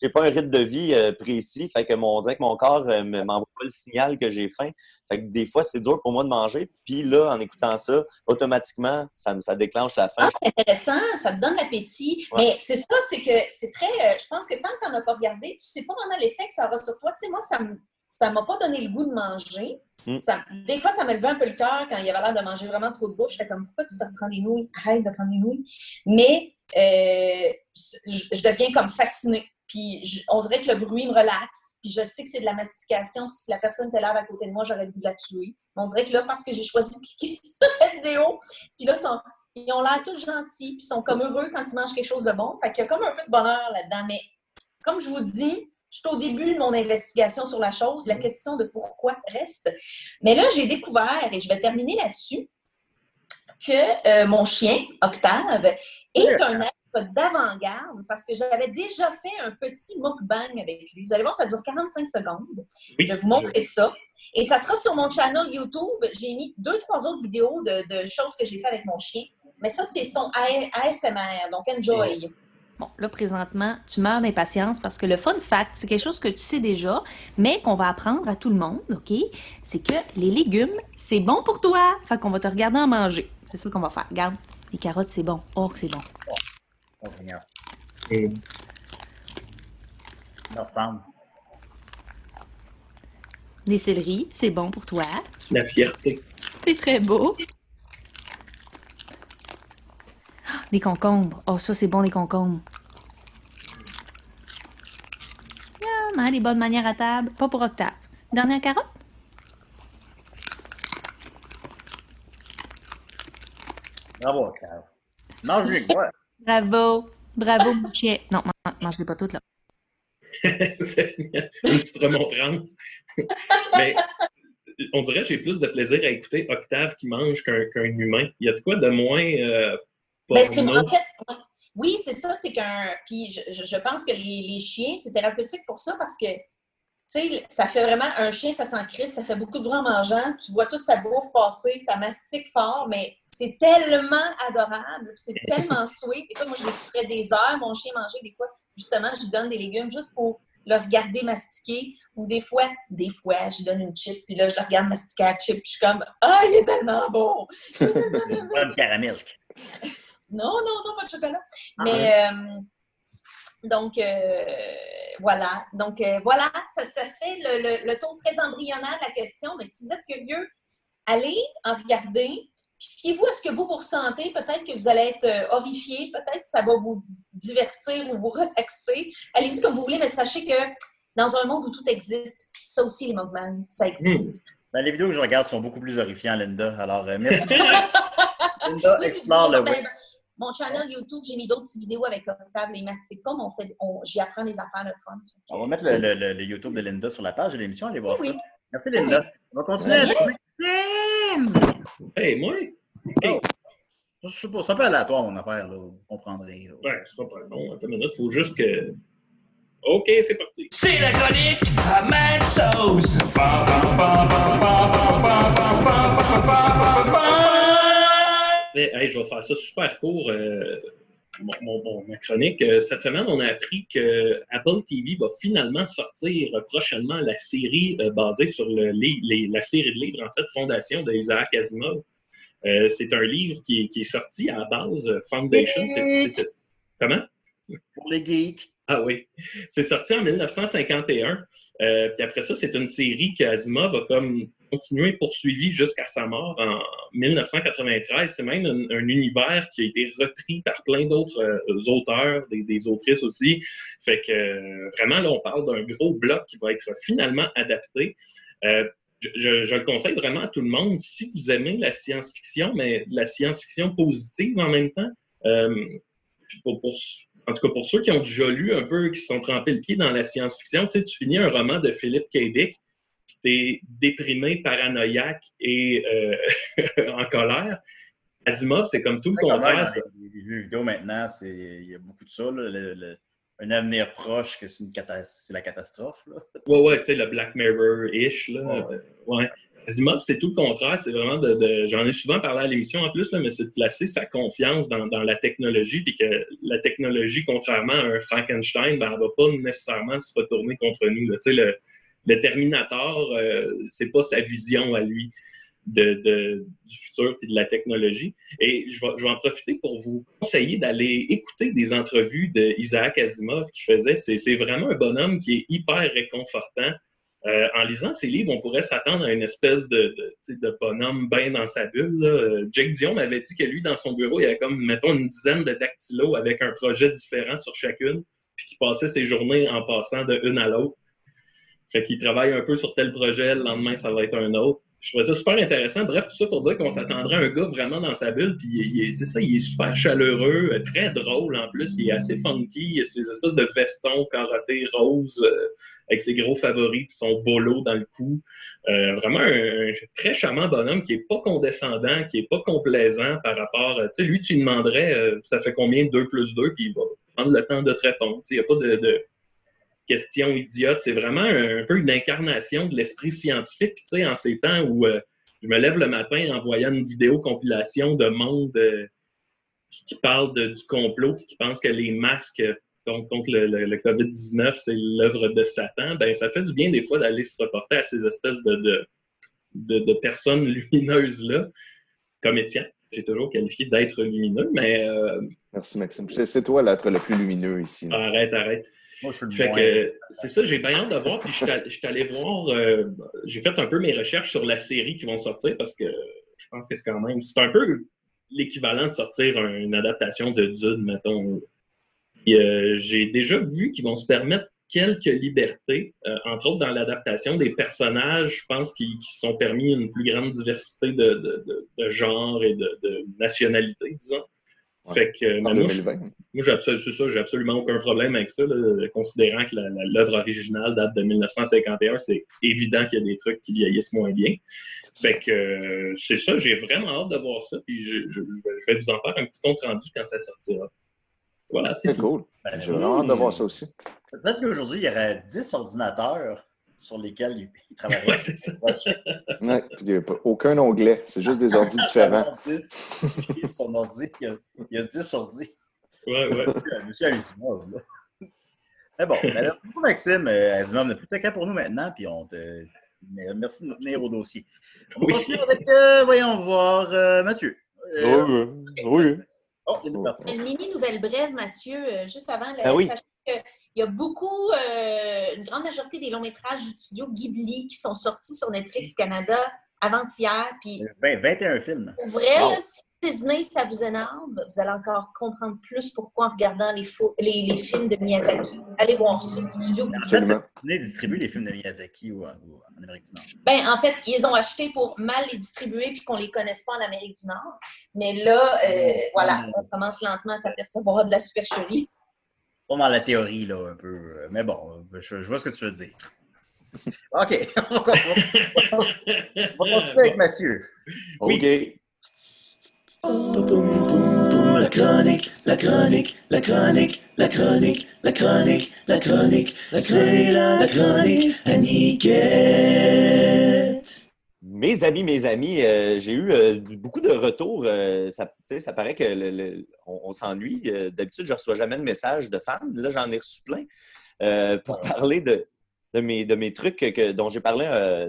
j'ai oui! pas un rythme de vie euh, précis. Fait que mon, que mon corps euh, me- m'envoie pas le signal que j'ai faim. Fait que des fois, c'est dur pour moi de manger. Puis là, en écoutant ça, automatiquement, ça, me- ça déclenche la faim. Ah, c'est intéressant, ça te donne l'appétit. Ouais. Mais c'est ça, c'est que c'est très. euh, je pense que tant que tu n'en as pas regardé, tu sais pas vraiment l'effet que ça aura sur toi. Tu sais, moi, ça ne ça m'a pas donné le goût de manger. Mm. Ça- des fois, ça me levait un peu le cœur quand il y avait l'air de manger vraiment trop de bouffe. J'étais comme, pourquoi tu te reprends des nouilles? Arrête de prendre des nouilles. Mais euh, je, je deviens comme fascinée. Puis je- on dirait que le bruit me relaxe. Puis je sais que c'est de la mastication. Puis si la personne était là à côté de moi, j'aurais dû la tuer. Mais on dirait que là, parce que j'ai choisi de cliquer [laughs] sur la vidéo, puis là, ils sont- ils ont l'air tous gentils, puis ils sont comme heureux quand ils mangent quelque chose de bon. Fait qu'il y a comme un peu de bonheur là-dedans. Mais comme je vous dis, je suis au début de mon investigation sur la chose. La question de pourquoi reste. Mais là, j'ai découvert, et je vais terminer là-dessus, que euh, mon chien, Octave, est un être d'avant-garde parce que j'avais déjà fait un petit mukbang avec lui. Vous allez voir, ça dure 45 secondes. Oui. Je vais vous montrer ça. Et ça sera sur mon channel YouTube. J'ai mis deux, trois autres vidéos de, de choses que j'ai fait avec mon chien. Mais ça, c'est son ASMR. Donc, enjoy. Bon, là, présentement, tu meurs d'impatience parce que le fun fact, c'est quelque chose que tu sais déjà, mais qu'on va apprendre à tout le monde, OK? C'est que les légumes, c'est bon pour toi. Fait qu'on va te regarder en manger. C'est ça qu'on va faire. Regarde, les carottes, c'est bon. Oh, que c'est bon. Oh, Seigneur. Et Ça ressemble. Les céleris, c'est bon pour toi. la fierté. C'est très beau. Ah, Des concombres. Oh, ça, c'est bon, les concombres. Yum, hein, des bonnes manières à table. Pas pour Octave. Dernière carotte? Bravo, Octave. Mange avec moi. Bravo. Bravo, mon chien. Non, man- mange-les pas toutes, là. [laughs] C'est une petite remontrance. Mais on dirait que j'ai plus de plaisir à écouter Octave qui mange qu'un qu'un humain. Il y a de quoi de moins euh, Ben, en fait, oui, c'est ça, c'est qu'un. Puis je, je- je pense que les, les chiens, c'est thérapeutique pour ça parce que, sais, ça fait vraiment. Un chien, ça s'en crisse, ça fait beaucoup de bruit en mangeant. Tu vois toute sa bouffe passer, ça mastique fort, mais c'est tellement adorable, c'est tellement [laughs] sweet. Écoute, moi, je l'écouterais des heures, mon chien manger, des fois. Justement, je lui donne des légumes juste pour le regarder mastiquer. Ou des fois, des fois, je lui donne une chip, puis là, je le regarde mastiquer la chip, puis je suis comme Ah, il est tellement bon! [laughs] Caramel. Non, non, non, pas de chocolat. Ah, Mais euh, donc euh, voilà. Donc euh, voilà, ça, ça fait le, le, le ton très embryonnaire de la question. Mais si vous êtes curieux, allez en regarder. Puis fiez-vous à ce que vous vous ressentez. Peut-être que vous allez être euh, horrifié. Peut-être que ça va vous divertir ou vous relaxer. Allez-y comme vous voulez, mais sachez que dans un monde où tout existe, ça aussi, les mukbangs, ça existe. Ben, les vidéos que je regarde sont beaucoup plus horrifiants, Linda. Alors, euh, [laughs] merci. Linda, explore le web. Ben, Mon channel YouTube, j'ai mis d'autres petites vidéos avec Octave. Les mastique pas, mais on fait, on- j'y apprends des affaires de fun. On va mettre le, le- le- le YouTube de Linda sur la page de l'émission. Allez voir Oui, ça. oui. Merci, Linda. On va continuer Maxime. Hey, moi? Oh. Je sais pas, c'est un peu aléatoire, mon affaire, là. Vous comprendrez. là. Ouais, c'est pas long. Attends une minute, faut juste que. OK, c'est parti. C'est la chronique à Mad Sauce. Fait, hey, je vais faire ça super court. euh, mon, ma chronique. Euh, Cette semaine, on a appris que Apple TV va finalement sortir prochainement la série euh, basée sur le, les- la série de livres, en fait, Fondation de Isaac Asimov. Euh, c'est un livre qui est, qui est sorti à la base, Foundation. c'est- c'est- Comment? Pour les geeks. Ah oui. C'est sorti en 1951. Euh, puis après ça, c'est une série qu'Asimov a comme continué, poursuivi jusqu'à sa mort en 1993. C'est même un, un univers qui a été repris par plein d'autres euh, auteurs, des, autrices aussi. Fait que euh, vraiment, là, on parle d'un gros bloc qui va être finalement adapté. Euh, je, le conseille vraiment à tout le monde. Si vous aimez la science-fiction, mais la science-fiction positive en même temps, en tout cas pour ceux qui ont déjà lu un peu, qui se sont trempés le pied dans la science-fiction, tu sais, tu finis un roman de Philippe K. Dick, t'es déprimé, paranoïaque et euh, [laughs] en colère. Asimov, c'est comme tout le contraire. les jeux vidéo maintenant, c'est- il y a beaucoup de ça. là, le- le- un avenir proche que c'est une c'est la catastrophe. Là. Ouais, ouais, tu sais, le Black Mirror-ish, là. Ouais. euh, ouais. Asimov, c'est tout le contraire. C'est vraiment de, de- j'en ai souvent parlé à l'émission en plus, là, mais c'est de placer sa confiance dans, dans la technologie, puis que la technologie, contrairement à un Frankenstein, ben, elle va pas nécessairement se retourner contre nous. Tu sais, le, le Terminator, euh, c'est pas sa vision à lui de, de- du futur puis de la technologie. Et je vais, je vais en profiter pour vous conseiller d'aller écouter des entrevues d'Isaac Asimov qui faisait. C'est, vraiment un bonhomme qui est hyper réconfortant. Euh, en lisant ses livres, on pourrait s'attendre à une espèce de, de, de bonhomme bien dans sa bulle. Jake Dion m'avait dit que lui, dans son bureau, il y avait comme, mettons, une dizaine de dactylos avec un projet différent sur chacune, puis qu'il passait ses journées en passant de une à l'autre. Fait qu'il travaille un peu sur tel projet, le lendemain, ça va être un autre. Je trouvais ça super intéressant. Bref, tout ça pour dire qu'on s'attendrait à un gars vraiment dans sa bulle. Puis c'est ça, il est super chaleureux, euh, très drôle en plus. Il est assez funky. Il a ses espèces de vestons carottés roses euh, avec ses gros favoris puis son bolo dans le cou. Euh, vraiment un, très charmant bonhomme qui est pas condescendant, qui est pas complaisant par rapport. Tu sais, lui, tu demanderais ça fait combien 2 plus 2 puis il va prendre le temps de te répondre. Il n'y a pas de- de questions idiotes. C'est vraiment un, un peu une incarnation de l'esprit scientifique. Tu sais, en ces temps où euh, je me lève le matin en voyant une vidéo compilation de monde euh, qui, qui parle de- du complot, puis qui pense que les masques contre, contre le, le- le COVID-19, c'est l'œuvre de Satan, ben ça fait du bien des fois d'aller se reporter à ces espèces de, de, de- de personnes lumineuses-là. Comme Étienne, j'ai toujours qualifié d'être lumineux, mais euh, Merci, Maxime. C'est c'est toi l'être le plus lumineux ici. arrête, arrête. Moi, je suis le Fait que c'est ça, j'ai bien hâte de voir. Puis je suis allé voir, euh, j'ai fait un peu mes recherches sur la série qui vont sortir parce que je pense que c'est quand même, c'est un peu l'équivalent de sortir un- une adaptation de Dune, mettons. Euh, j'ai déjà vu qu'ils vont se permettre quelques libertés, euh, entre autres dans l'adaptation des personnages, je pense qu'ils se sont permis une plus grande diversité de, de, de, de genres et de, de nationalités, disons. Ouais. Fait que, mais En moi, 2020. moi, j'ai absolu- c'est ça, j'ai absolument aucun problème avec ça, là, considérant que l'œuvre originale date de 1951, c'est évident qu'il y a des trucs qui vieillissent moins bien. Fait que euh, c'est ça, j'ai vraiment hâte de voir ça, puis je, je- je vais vous en faire un petit compte rendu quand ça sortira. Voilà, c'est cool. Ben, J'ai vraiment hâte de voir ça aussi. Peut-être qu'aujourd'hui, il y aurait 10 ordinateurs sur lesquels il, il travaillerait. Ouais, c'est ça. Ouais, puis il y a pas- aucun onglet. C'est juste des ordis différents. [laughs] 10, puis son ordi, il y a, il y a 10 ordis. Ouais, ouais. [laughs] Monsieur Asimov, là. Mais bon, ben, merci beaucoup, Maxime. Euh, Asimov n'a plus de cas pour nous maintenant, puis on te... Merci de nous tenir au dossier. On va Oui. continuer avec, euh, voyons voir, euh, Mathieu. Euh, Oui, oui. Oh, il est parti. Une mini nouvelle brève, Mathieu, juste avant. là, Ah oui. Que Il y a beaucoup, euh, une grande majorité des longs métrages du studio Ghibli qui sont sortis sur Netflix Canada avant-hier. Puis, 20 21 films. pour vrai, Wow. là, si Disney, ça vous énerve, vous allez encore comprendre plus pourquoi en regardant les, faux- les, les films de Miyazaki. Allez voir ça. Studio Ghibli. Absolument. Disney distribue les films de Miyazaki ou, ou en Amérique du Nord. Ben, en fait, ils ont acheté pour mal les distribuer puis qu'on les connaisse pas en Amérique du Nord. Mais là, euh, voilà, on commence lentement à s'apercevoir de la supercherie. Pas dans la théorie, là, un peu. euh, Mais bon, je, je vois ce que tu veux dire. [laughs] OK. [laughs] on va on va continuer avec Mathieu. [laughs] OK. La chronique, la chronique, la chronique, la chronique, la chronique, la chronique, c'est la chronique à Niquette. Mes amis, mes amis, euh, j'ai eu euh, beaucoup de retours. euh, ça, paraît que le- le- on, on s'ennuie. D'habitude, je ne reçois jamais de messages de fans. Là, j'en ai reçu plein pour parler de, de, mes, de mes trucs que- dont j'ai parlé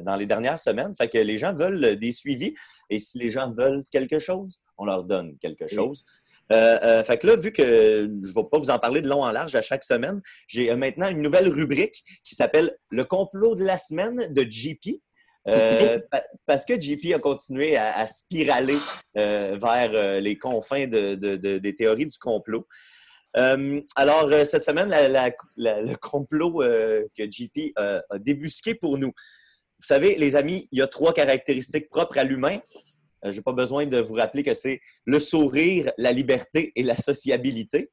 dans les dernières semaines. Fait que les gens veulent des suivis. Et si les gens veulent quelque chose, on leur donne quelque chose. Euh, euh, fait que là, vu que je ne vais pas vous en parler de long en large à chaque semaine, j'ai euh, maintenant une nouvelle rubrique qui s'appelle Le complot de la semaine de JP. Euh, [laughs] pa- parce que JP a continué à, à spiraler euh, vers euh, les confins de- de- de- des théories du complot. Alors, cette semaine, la- la- la- le complot que JP a débusqué pour nous. Vous savez, les amis, il y a trois caractéristiques propres à l'humain. Je n'ai pas besoin de vous rappeler que c'est le sourire, la liberté et la sociabilité.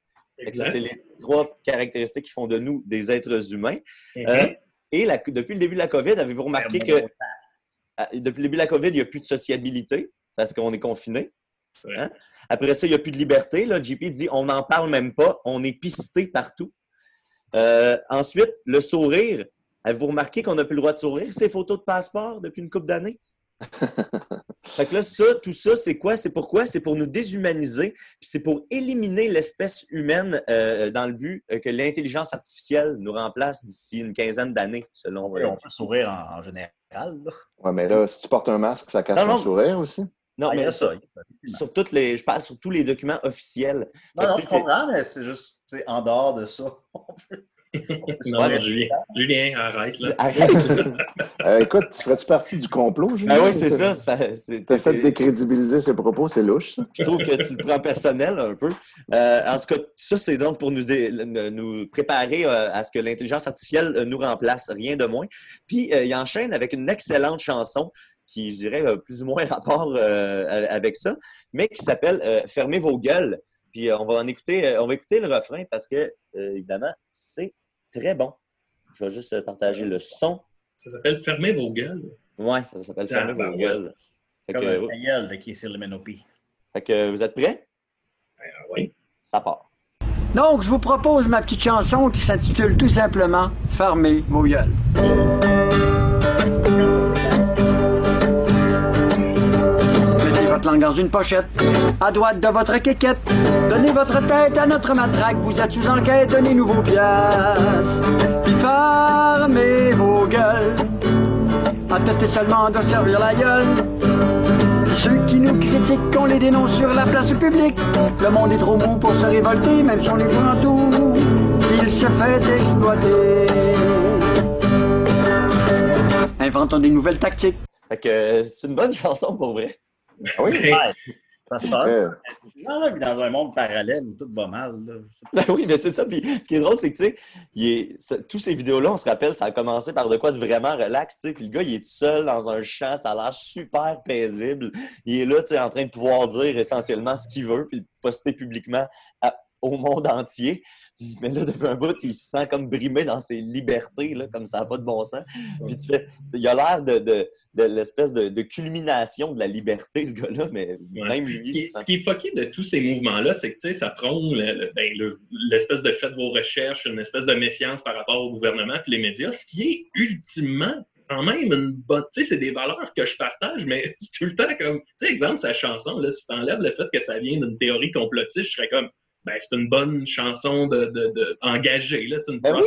Ça. C'est les trois caractéristiques qui font de nous des êtres humains. Mhm. Euh, et la- depuis le début de la COVID, avez-vous remarqué que depuis le début de la COVID, il n'y a plus de sociabilité parce qu'on est confiné. Hein? Après ça, il n'y a plus de liberté. Là, JP dit on n'en parle même pas, on est pisté partout. Euh, ensuite, le sourire. Avez-vous remarqué qu'on n'a plus le droit de sourire, ces photos de passeport depuis une couple d'années? [laughs] Fait que là, ça, tout ça, c'est quoi? C'est pourquoi? C'est pour nous déshumaniser, puis c'est pour éliminer l'espèce humaine euh, dans le but euh, que l'intelligence artificielle nous remplace d'ici une quinzaine d'années, selon. Oui, euh, on peut sourire en, en général. là. Ouais, mais là, si tu portes un masque, ça cache Non, ton non. sourire aussi? Non, Ah, mais a ça. sur, toutes les, je parle sur tous les documents officiels. Non, non, je comprends, mais c'est juste en dehors de ça. [laughs] [laughs] Non. Julien, Julien, arrête. Là. Arrête! [laughs] Euh, écoute, tu ferais-tu partie du complot, Julien? ben oui, c'est ça. Tu essaies de décrédibiliser ses propos, c'est louche. Je trouve que tu le prends personnel un peu. Euh, en tout cas, ça, c'est donc pour nous, dé- nous préparer euh, à ce que l'intelligence artificielle nous remplace, rien de moins. Puis, euh, il enchaîne avec une excellente chanson qui, je dirais, a plus ou moins [laughs] rapport euh, avec ça, mais qui s'appelle euh, Fermez vos gueules. Puis, on va en écouter, on va écouter le refrain parce que, euh, évidemment, c'est très bon. Je vais juste partager le son. Ça s'appelle Fermez vos gueules. Ouais, ça s'appelle Fermez Ah, vos ouais. gueules. Fait Comme que, un gueule de qui est sur le Menopi. fait que, vous êtes prêts? Ben, oui. Ça part. Donc, je vous propose ma petite chanson qui s'intitule tout simplement Fermez vos gueules. Langue dans une pochette, à droite de votre quéquette. Donnez votre tête à notre matraque, vous êtes sous enquête, donnez-nous vos pièces. Puis fermez vos gueules, à tête seulement de servir la gueule. Ceux qui nous critiquent, on les dénonce sur la place publique. Le monde est trop mou pour se révolter, même si on les voit en tout. Il se fait exploiter. Inventons des nouvelles tactiques. Fait que euh, c'est une bonne [laughs] chanson pour vrai. Ah oui? Ben, Ça se passe. Euh, Non, là, puis dans un monde parallèle où tout va mal. Là. Ben oui, mais c'est ça. Puis ce qui est drôle, c'est que, tu sais, il est- ça- tous ces vidéos-là, on se rappelle, ça a commencé par de quoi de vraiment relax, tu sais. Puis le gars, il est tout seul dans un champ, ça a l'air super paisible. Il est là, tu sais, en train de pouvoir dire essentiellement ce qu'il veut, puis le poster publiquement à- au monde entier. Mais là, depuis un bout, il se sent comme brimé dans ses libertés, là, comme ça n'a pas de bon sens. Puis tu fais, il a l'air de, de, de l'espèce de, de culmination de la liberté, ce gars-là, mais Ouais. même lui, Ce qui, est, se sent- ce qui est fucké de tous ces mouvements-là, c'est que tu sais, ça prône le- le- le- l'espèce de vos recherches, une espèce de méfiance par rapport au gouvernement et les médias, ce qui est ultimement quand même une bonne. Tu sais, c'est des valeurs que je partage, mais [laughs] c'est tout le temps comme. Tu sais, exemple, sa chanson, là, si tu enlèves le fait que ça vient d'une théorie complotiste, je serais comme. Ben, c'est une bonne chanson de, de, de engagée, là, une Ben oui.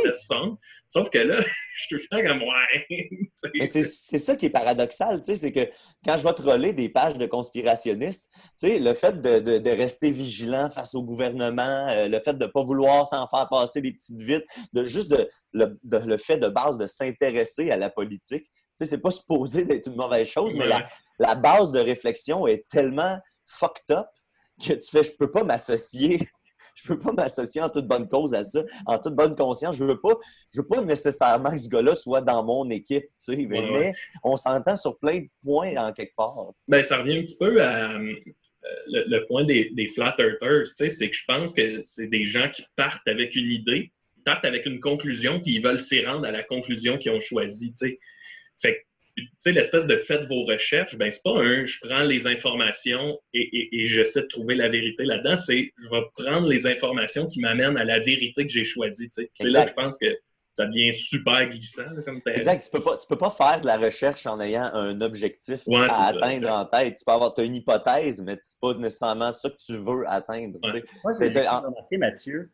Sauf que là, [laughs] je suis tout le temps comme, ouais. c'est c'est ça qui est paradoxal, tu sais, c'est que quand je vais troller des pages de conspirationnistes, tu sais, le fait de, de- de rester vigilant face au gouvernement, euh, le fait de ne pas vouloir s'en faire passer des petites vites, de juste de, le, de- le fait de base de s'intéresser à la politique, tu sais, c'est pas supposé d'être une mauvaise chose, mais Ouais. la, la base de réflexion est tellement fucked up que tu fais, je peux pas m'associer. Je peux pas m'associer en toute bonne cause à ça, en toute bonne conscience. Je veux pas, je veux pas nécessairement que ce gars-là soit dans mon équipe, tu sais, mais, Ouais, on s'entend sur plein de points en quelque part. Ben, ça revient un petit peu à euh, le, le point des, des flat earthers, tu sais, c'est que je pense que c'est des gens qui partent avec une idée, partent avec une conclusion, puis ils veulent s'y rendre à la conclusion qu'ils ont choisie, tu sais. Fait que, tu sais, l'espèce de faites vos recherches, ben, c'est pas un je prends les informations et, et, et j'essaie de trouver la vérité là-dedans, c'est je vais prendre les informations qui m'amènent à la vérité que j'ai choisie, tu sais. C'est là que je pense que ça devient super glissant, là, comme. Exact. Tu peux pas, tu peux pas faire de la recherche en ayant un objectif Ouais, à ça, atteindre en tête. Tu peux avoir une hypothèse, mais c'est pas nécessairement ça que tu veux atteindre. tu Ouais, sais. Moi, j'ai en- remarqué, Mathieu,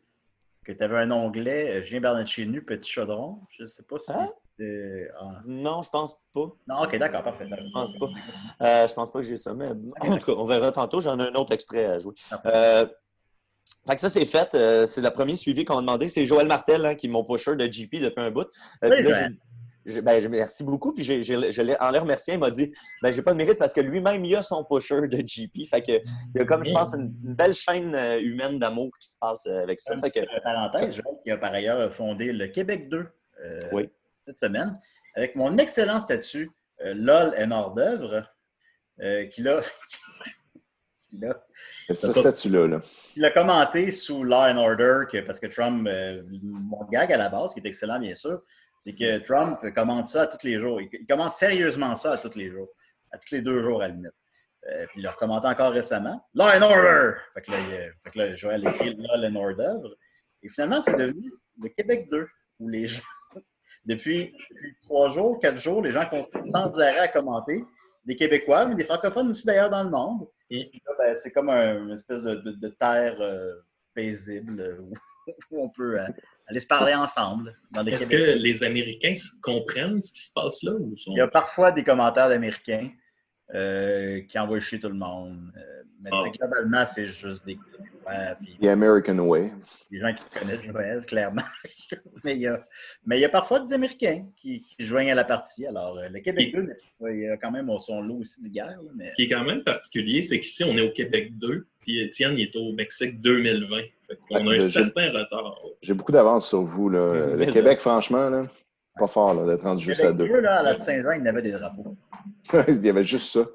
que tu avais un onglet euh, Julien Bernatchez nu, petit chaudron. Je ne sais pas si Hein? C'était. ah. Non, je pense pas. Non, ok, d'accord, parfait. Je pense pas. Euh, je pense pas que j'ai ça, mais [clears throat] en tout cas, on verra tantôt. J'en ai un autre extrait à jouer. Euh, fait que ça, c'est fait. Euh, c'est le premier suivi qu'on a demandé. C'est Joël Martel hein, qui est mon pusher de GP depuis un bout. Euh, Oui, là, j'ai- ben, je- merci beaucoup. Puis je en l'ai remercié. Il m'a dit ben, j'ai pas de mérite parce que lui-même, il a son pusher de GP. Fait que il y a comme, je pense, une, une belle chaîne euh, humaine d'amour qui se passe euh, avec ça. Fait que, Euh, parenthèse, Joël, qui a par ailleurs fondé le Québec 2 euh, Oui. Cette semaine, avec mon excellent statut euh, LOL est hors d'œuvre, euh, [laughs] qui l'a ce statut-là. Là. qui l'a commenté sous Law and Order, que, parce que Trump, euh, mon gag à la base, qui est excellent bien sûr, c'est que Trump commente ça à tous les jours. Il, il commente sérieusement ça à tous les jours, à tous les deux jours à la limite. Euh, puis il l'a recommenté encore récemment. Law and Order! Fait que là, il, fait que là Joël écrit Law and Order. Et finalement, c'est devenu le Québec 2, où les gens, depuis, depuis trois jours, quatre jours, les gens continuent sans arrêt à commenter. des Québécois, mais des francophones aussi d'ailleurs dans le monde. Mm. Puis là, ben, c'est comme un- une espèce de, de- de terre euh, paisible euh, où, [laughs] où on peut euh, aller se parler ensemble. Est-ce que les Américains comprennent ce qui se passe là ou sont... Il y a parfois des commentaires d'Américains euh, qui envoient chier tout le monde. Euh, mais tu sais, Ah. globalement, c'est juste des The American Way. des gens qui connaissent Joël, clairement. [laughs] mais, il y a, mais il y a parfois des Américains qui, qui joignent à la partie. Alors, euh, le Québec 2, il y a quand même son lot aussi de guerre. là, mais... Ce qui est quand même particulier, c'est qu'ici, on est au Québec 2, puis Étienne, il est au Mexique 2020. Fait qu'on a un Ah, je- certain retard. J'ai beaucoup d'avance sur vous. Là. [laughs] Le ça- Québec, franchement, là, pas fort là, d'être rendu juste à Québec deux. 2, là, à la Saint-Jean, il y avait des drapeaux. [laughs] il y avait juste ça.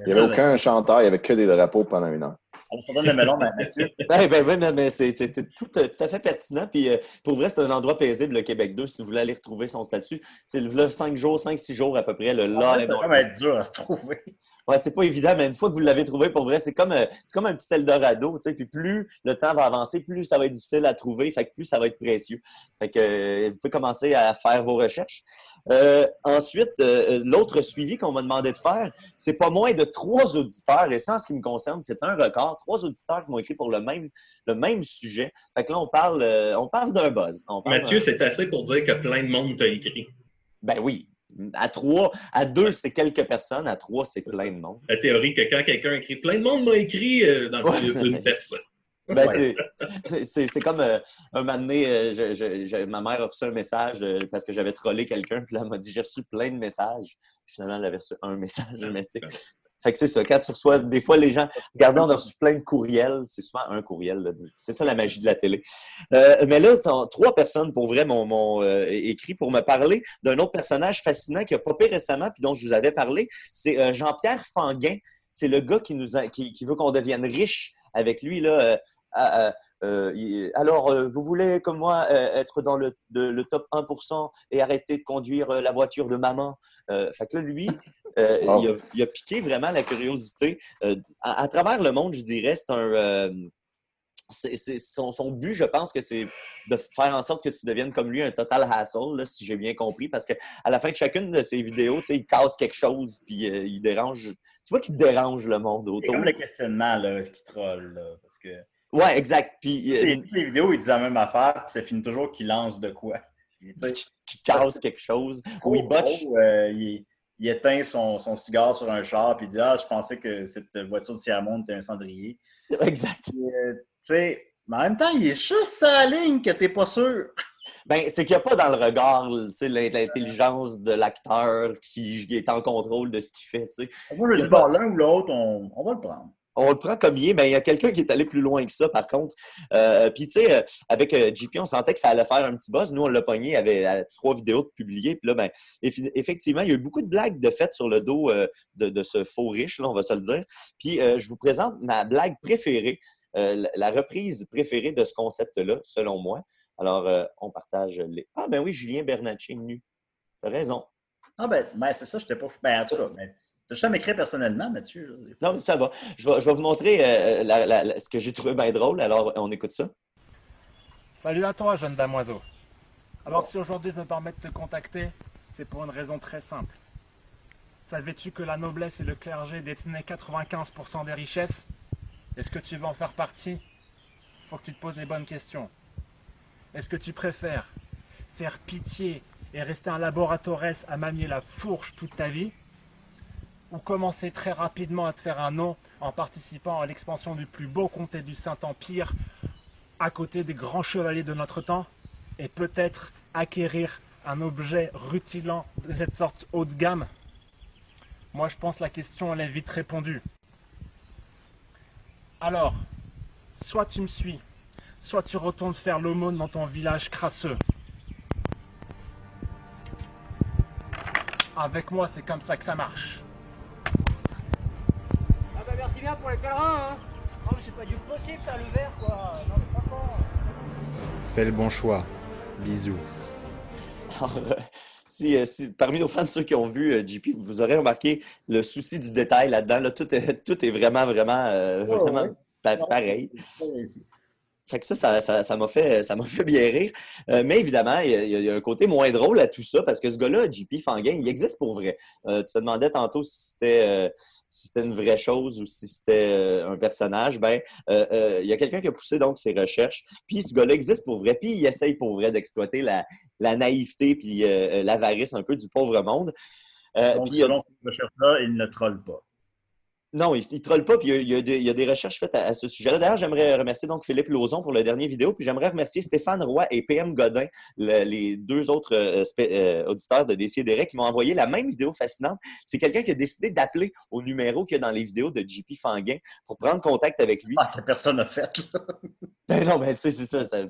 Il n'y avait aucun chanteur, il n'y avait que des drapeaux pendant une heure. On se donne le melon, Mathieu. [laughs] Ben, ben, ben, mais c'est tout, euh, tout à fait pertinent. Puis euh, pour vrai, c'est un endroit paisible, le Québec 2, si vous voulez aller retrouver son statut. C'est là 5 jours, 5-6 jours à peu près, le En là, ça va être dur à trouver. Ouais, c'est pas évident, mais une fois que vous l'avez trouvé, pour vrai, c'est comme, euh, comme un petit Eldorado, tu sais. Puis plus le temps va avancer, plus ça va être difficile à trouver, fait que plus ça va être précieux. Fait que euh, vous pouvez commencer à faire vos recherches. Euh, ensuite, euh, l'autre suivi qu'on m'a demandé de faire, c'est pas moins de trois auditeurs, et ça, en ce qui me concerne, c'est un record. Trois auditeurs qui m'ont écrit pour le même, le même sujet. Fait que là, on parle, euh, on parle d'un buzz. On parle Mathieu, c'est assez pour dire que plein de monde t'a écrit. Ben oui. À trois, à deux, c'est quelques personnes. À trois, c'est plein de monde. La théorie que quand quelqu'un écrit plein de monde m'a écrit euh, dans le Ouais. milieu d'une personne. [laughs] Ben, Ouais. [laughs] c'est- comme euh, un moment donné, euh, je- je- je- ma mère a reçu un message euh, parce que j'avais trollé quelqu'un, puis là, elle m'a dit j'ai reçu plein de messages. Puis finalement, elle avait reçu un message. Mais c'est- c'est ça, quand tu reçois, des fois, les gens, regardez, on a reçu plein de courriels, c'est souvent un courriel. C'est ça la magie de la télé. Euh, mais là, trois personnes, pour vrai, m'ont euh, écrit pour me parler d'un autre personnage fascinant qui a popé récemment, puis dont je vous avais parlé. C'est euh, Jean-Pierre Fanguin. C'est le gars qui, nous qui, veut qu'on devienne riche avec lui. Là, alors, vous voulez, comme moi, être dans le, le top 1% et arrêter de conduire la voiture de maman? Euh, fait que là, lui, euh, [laughs] il, a, il a piqué vraiment la curiosité. Euh, à, à travers le monde, je dirais, c'est un. euh, c'est- c'est- son, son but, je pense que c'est de faire en sorte que tu deviennes comme lui un total hassle, là, si j'ai bien compris, parce qu'à la fin de chacune de ses vidéos, tu sais, il casse quelque chose, puis euh, il dérange. Tu vois qu'il dérange le monde C'est autour. comme le questionnement, là, est-ce qu'il troll, là? Parce que Ouais, exact. Puis euh, toutes les vidéos, ils disent la même affaire, puis ça finit toujours qu'il lance de quoi. Qui qui casse quelque chose, ou il oh, botche. oh, euh, il, il éteint son, son cigare sur un char, puis il dit Ah, je pensais que cette voiture de Siamon était un cendrier. [laughs] Exact. Euh, tu sais, mais en même temps, il est juste la ligne que t'es pas sûr. [laughs] Ben, c'est qu'il n'y a pas dans le regard l'intelligence de l'acteur qui est en contrôle de ce qu'il fait. tu sais. Moi, je dis, bon, l'un ou l'autre, on, on va le prendre. On le prend comme il est, mais il y a quelqu'un qui est allé plus loin que ça, par contre. Euh, Puis, tu sais, euh, avec euh, JP, on sentait que ça allait faire un petit buzz. Nous, on l'a pogné, il y avait euh, trois vidéos de publiées. Puis là, ben, effectivement, il y a eu beaucoup de blagues de faites sur le dos de, ce faux riche, là, on va se le dire. Puis, je vous présente ma blague préférée, la, reprise préférée de ce concept-là, selon moi. Alors, on partage les. Ah, ben oui, Julien Bernatchez nu. T'as raison. Ah, ben, ben c'est ça, je t'ai pas. Ben, en tout cas, ben, t'as jamais écrit personnellement, Mathieu. là. Non, ça va. Je vais, je vais vous montrer euh, la- la- la- ce que j'ai trouvé bien drôle. Alors, on écoute ça. Salut à toi, jeune damoiseau. Alors, si aujourd'hui je me permets de te contacter, c'est pour une raison très simple. Savais-tu que la noblesse et le clergé détenaient 95% des richesses? Est-ce que tu veux en faire partie? Faut que tu te poses les bonnes questions. Est-ce que tu préfères faire pitié et rester un laboratoresse à manier la fourche toute ta vie Ou commencer très rapidement à te faire un nom en participant à l'expansion du plus beau comté du Saint-Empire à côté des grands chevaliers de notre temps et peut-être acquérir un objet rutilant de cette sorte haut de gamme? Moi, je pense que la question, elle est vite répondue. Alors, soit tu me suis, soit tu retournes faire l'aumône dans ton village crasseux. Avec moi, c'est comme ça que ça marche. Ah bah merci bien pour les pèlerins, hein Oh mais c'est pas du possible ça, le verre quoi Non mais franchement... Fais le bon choix. Bisous. [laughs] Alors, euh, si, euh, si- parmi nos fans, ceux qui ont vu euh, JP, vous aurez remarqué le souci du détail là-dedans. Là, tout, est, [laughs] tout est vraiment, vraiment, euh, Ouais, vraiment ouais. pa- pareil. Fait que ça, ça, ça, ça m'a fait, ça m'a [laughs] fait bien rire. Euh, mais évidemment, il y, a, il y a un côté moins drôle à tout ça parce que ce gars-là, JP Fanguin, il existe pour vrai. Euh, tu te demandais tantôt si c'était, euh, si c'était une vraie chose ou si c'était euh, un personnage. Ben, euh, euh, il y a quelqu'un qui a poussé donc ses recherches. Puis ce gars-là existe pour vrai. Puis il essaye pour vrai d'exploiter la, la naïveté puis euh, l'avarice un peu du pauvre monde. Euh, Donc, puis y a- selon cette recherche-là, il ne troll pas. Non, il ne troll pas, puis il y a, il y a des, il y a des recherches faites à, à ce sujet-là. D'ailleurs, j'aimerais remercier donc Philippe Lauzon pour la dernière vidéo, puis j'aimerais remercier Stéphane Roy et PM Godin, le- les deux autres euh, euh, auditeurs de Décideret, qui m'ont envoyé la même vidéo fascinante. C'est quelqu'un qui a décidé d'appeler au numéro qu'il y a dans les vidéos de JP Fanguin pour prendre contact avec lui. Ah, que personne n'a fait. Ben non, ben tu sais, c'est ça, ça-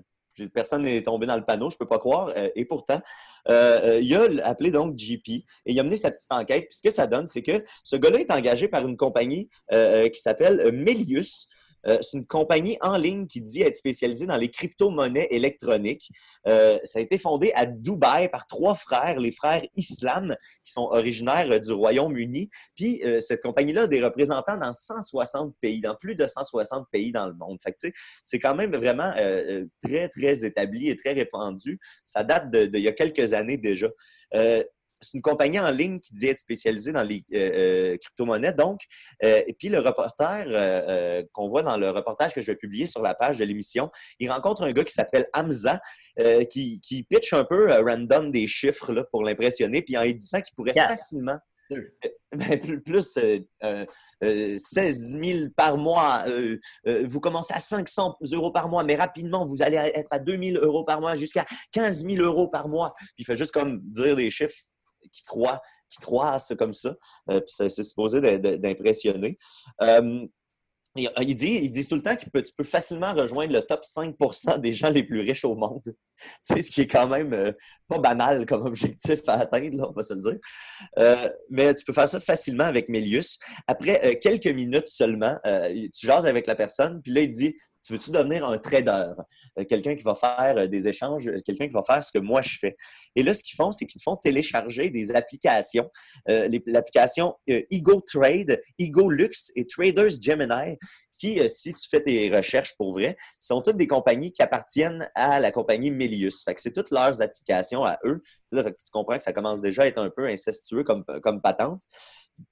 Personne n'est tombé dans le panneau, je peux pas croire. Euh, et pourtant, euh, euh, il a appelé donc JP et il a mené sa petite enquête. Puis ce que ça donne, c'est que ce gars-là est engagé par une compagnie euh, qui s'appelle Melius. Euh, c'est une compagnie en ligne qui dit être spécialisée dans les crypto-monnaies électroniques. Euh, ça a été fondé à Dubaï par trois frères, les frères Islam, qui sont originaires euh, du Royaume-Uni. Puis euh, cette compagnie-là a des représentants dans 160 pays, dans plus de 160 pays dans le monde. Fait que, c'est quand même vraiment euh, très, très établi et très répandu. Ça date de, de il y a quelques années déjà. C'est une compagnie en ligne qui dit être spécialisée dans les euh, euh, crypto-monnaies. Donc, euh, et puis le reporter euh, euh, qu'on voit dans le reportage que je vais publier sur la page de l'émission, il rencontre un gars qui s'appelle Hamza, euh, qui, qui pitch un peu euh, random des chiffres là, pour l'impressionner, puis en lui disant qu'il pourrait facilement [laughs] ben, plus, plus, euh, euh, euh, 16 000 par mois. euh, euh, vous commencez à 500 euros par mois, mais rapidement, vous allez être à 2 000 euros par mois jusqu'à 15 000 euros par mois. Puis il fait juste comme dire des chiffres qui croient, qui croissent comme ça. Euh, c'est supposé d'impressionner. Euh, il, il dit, ils disent tout le temps que tu peux, facilement rejoindre le top 5 des gens les plus riches au monde. [laughs] tu sais, ce qui est quand même euh, pas banal comme objectif à atteindre, là, on va se le dire. Euh, mais tu peux faire ça facilement avec Melius. Après quelques minutes seulement, tu jases avec la personne, puis là, il dit Tu veux-tu devenir un trader? Euh, Quelqu'un qui va faire euh, des échanges, euh, quelqu'un qui va faire ce que moi je fais. Et là, ce qu'ils font, c'est qu'ils font télécharger des applications. L'application euh, Ego Trade, Ego Lux et Traders Gemini qui, euh, si tu fais tes recherches pour vrai, sont toutes des compagnies qui appartiennent à la compagnie Melius. Que c'est toutes leurs applications à eux. Tu comprends que ça commence déjà à être un peu incestueux comme, comme patente.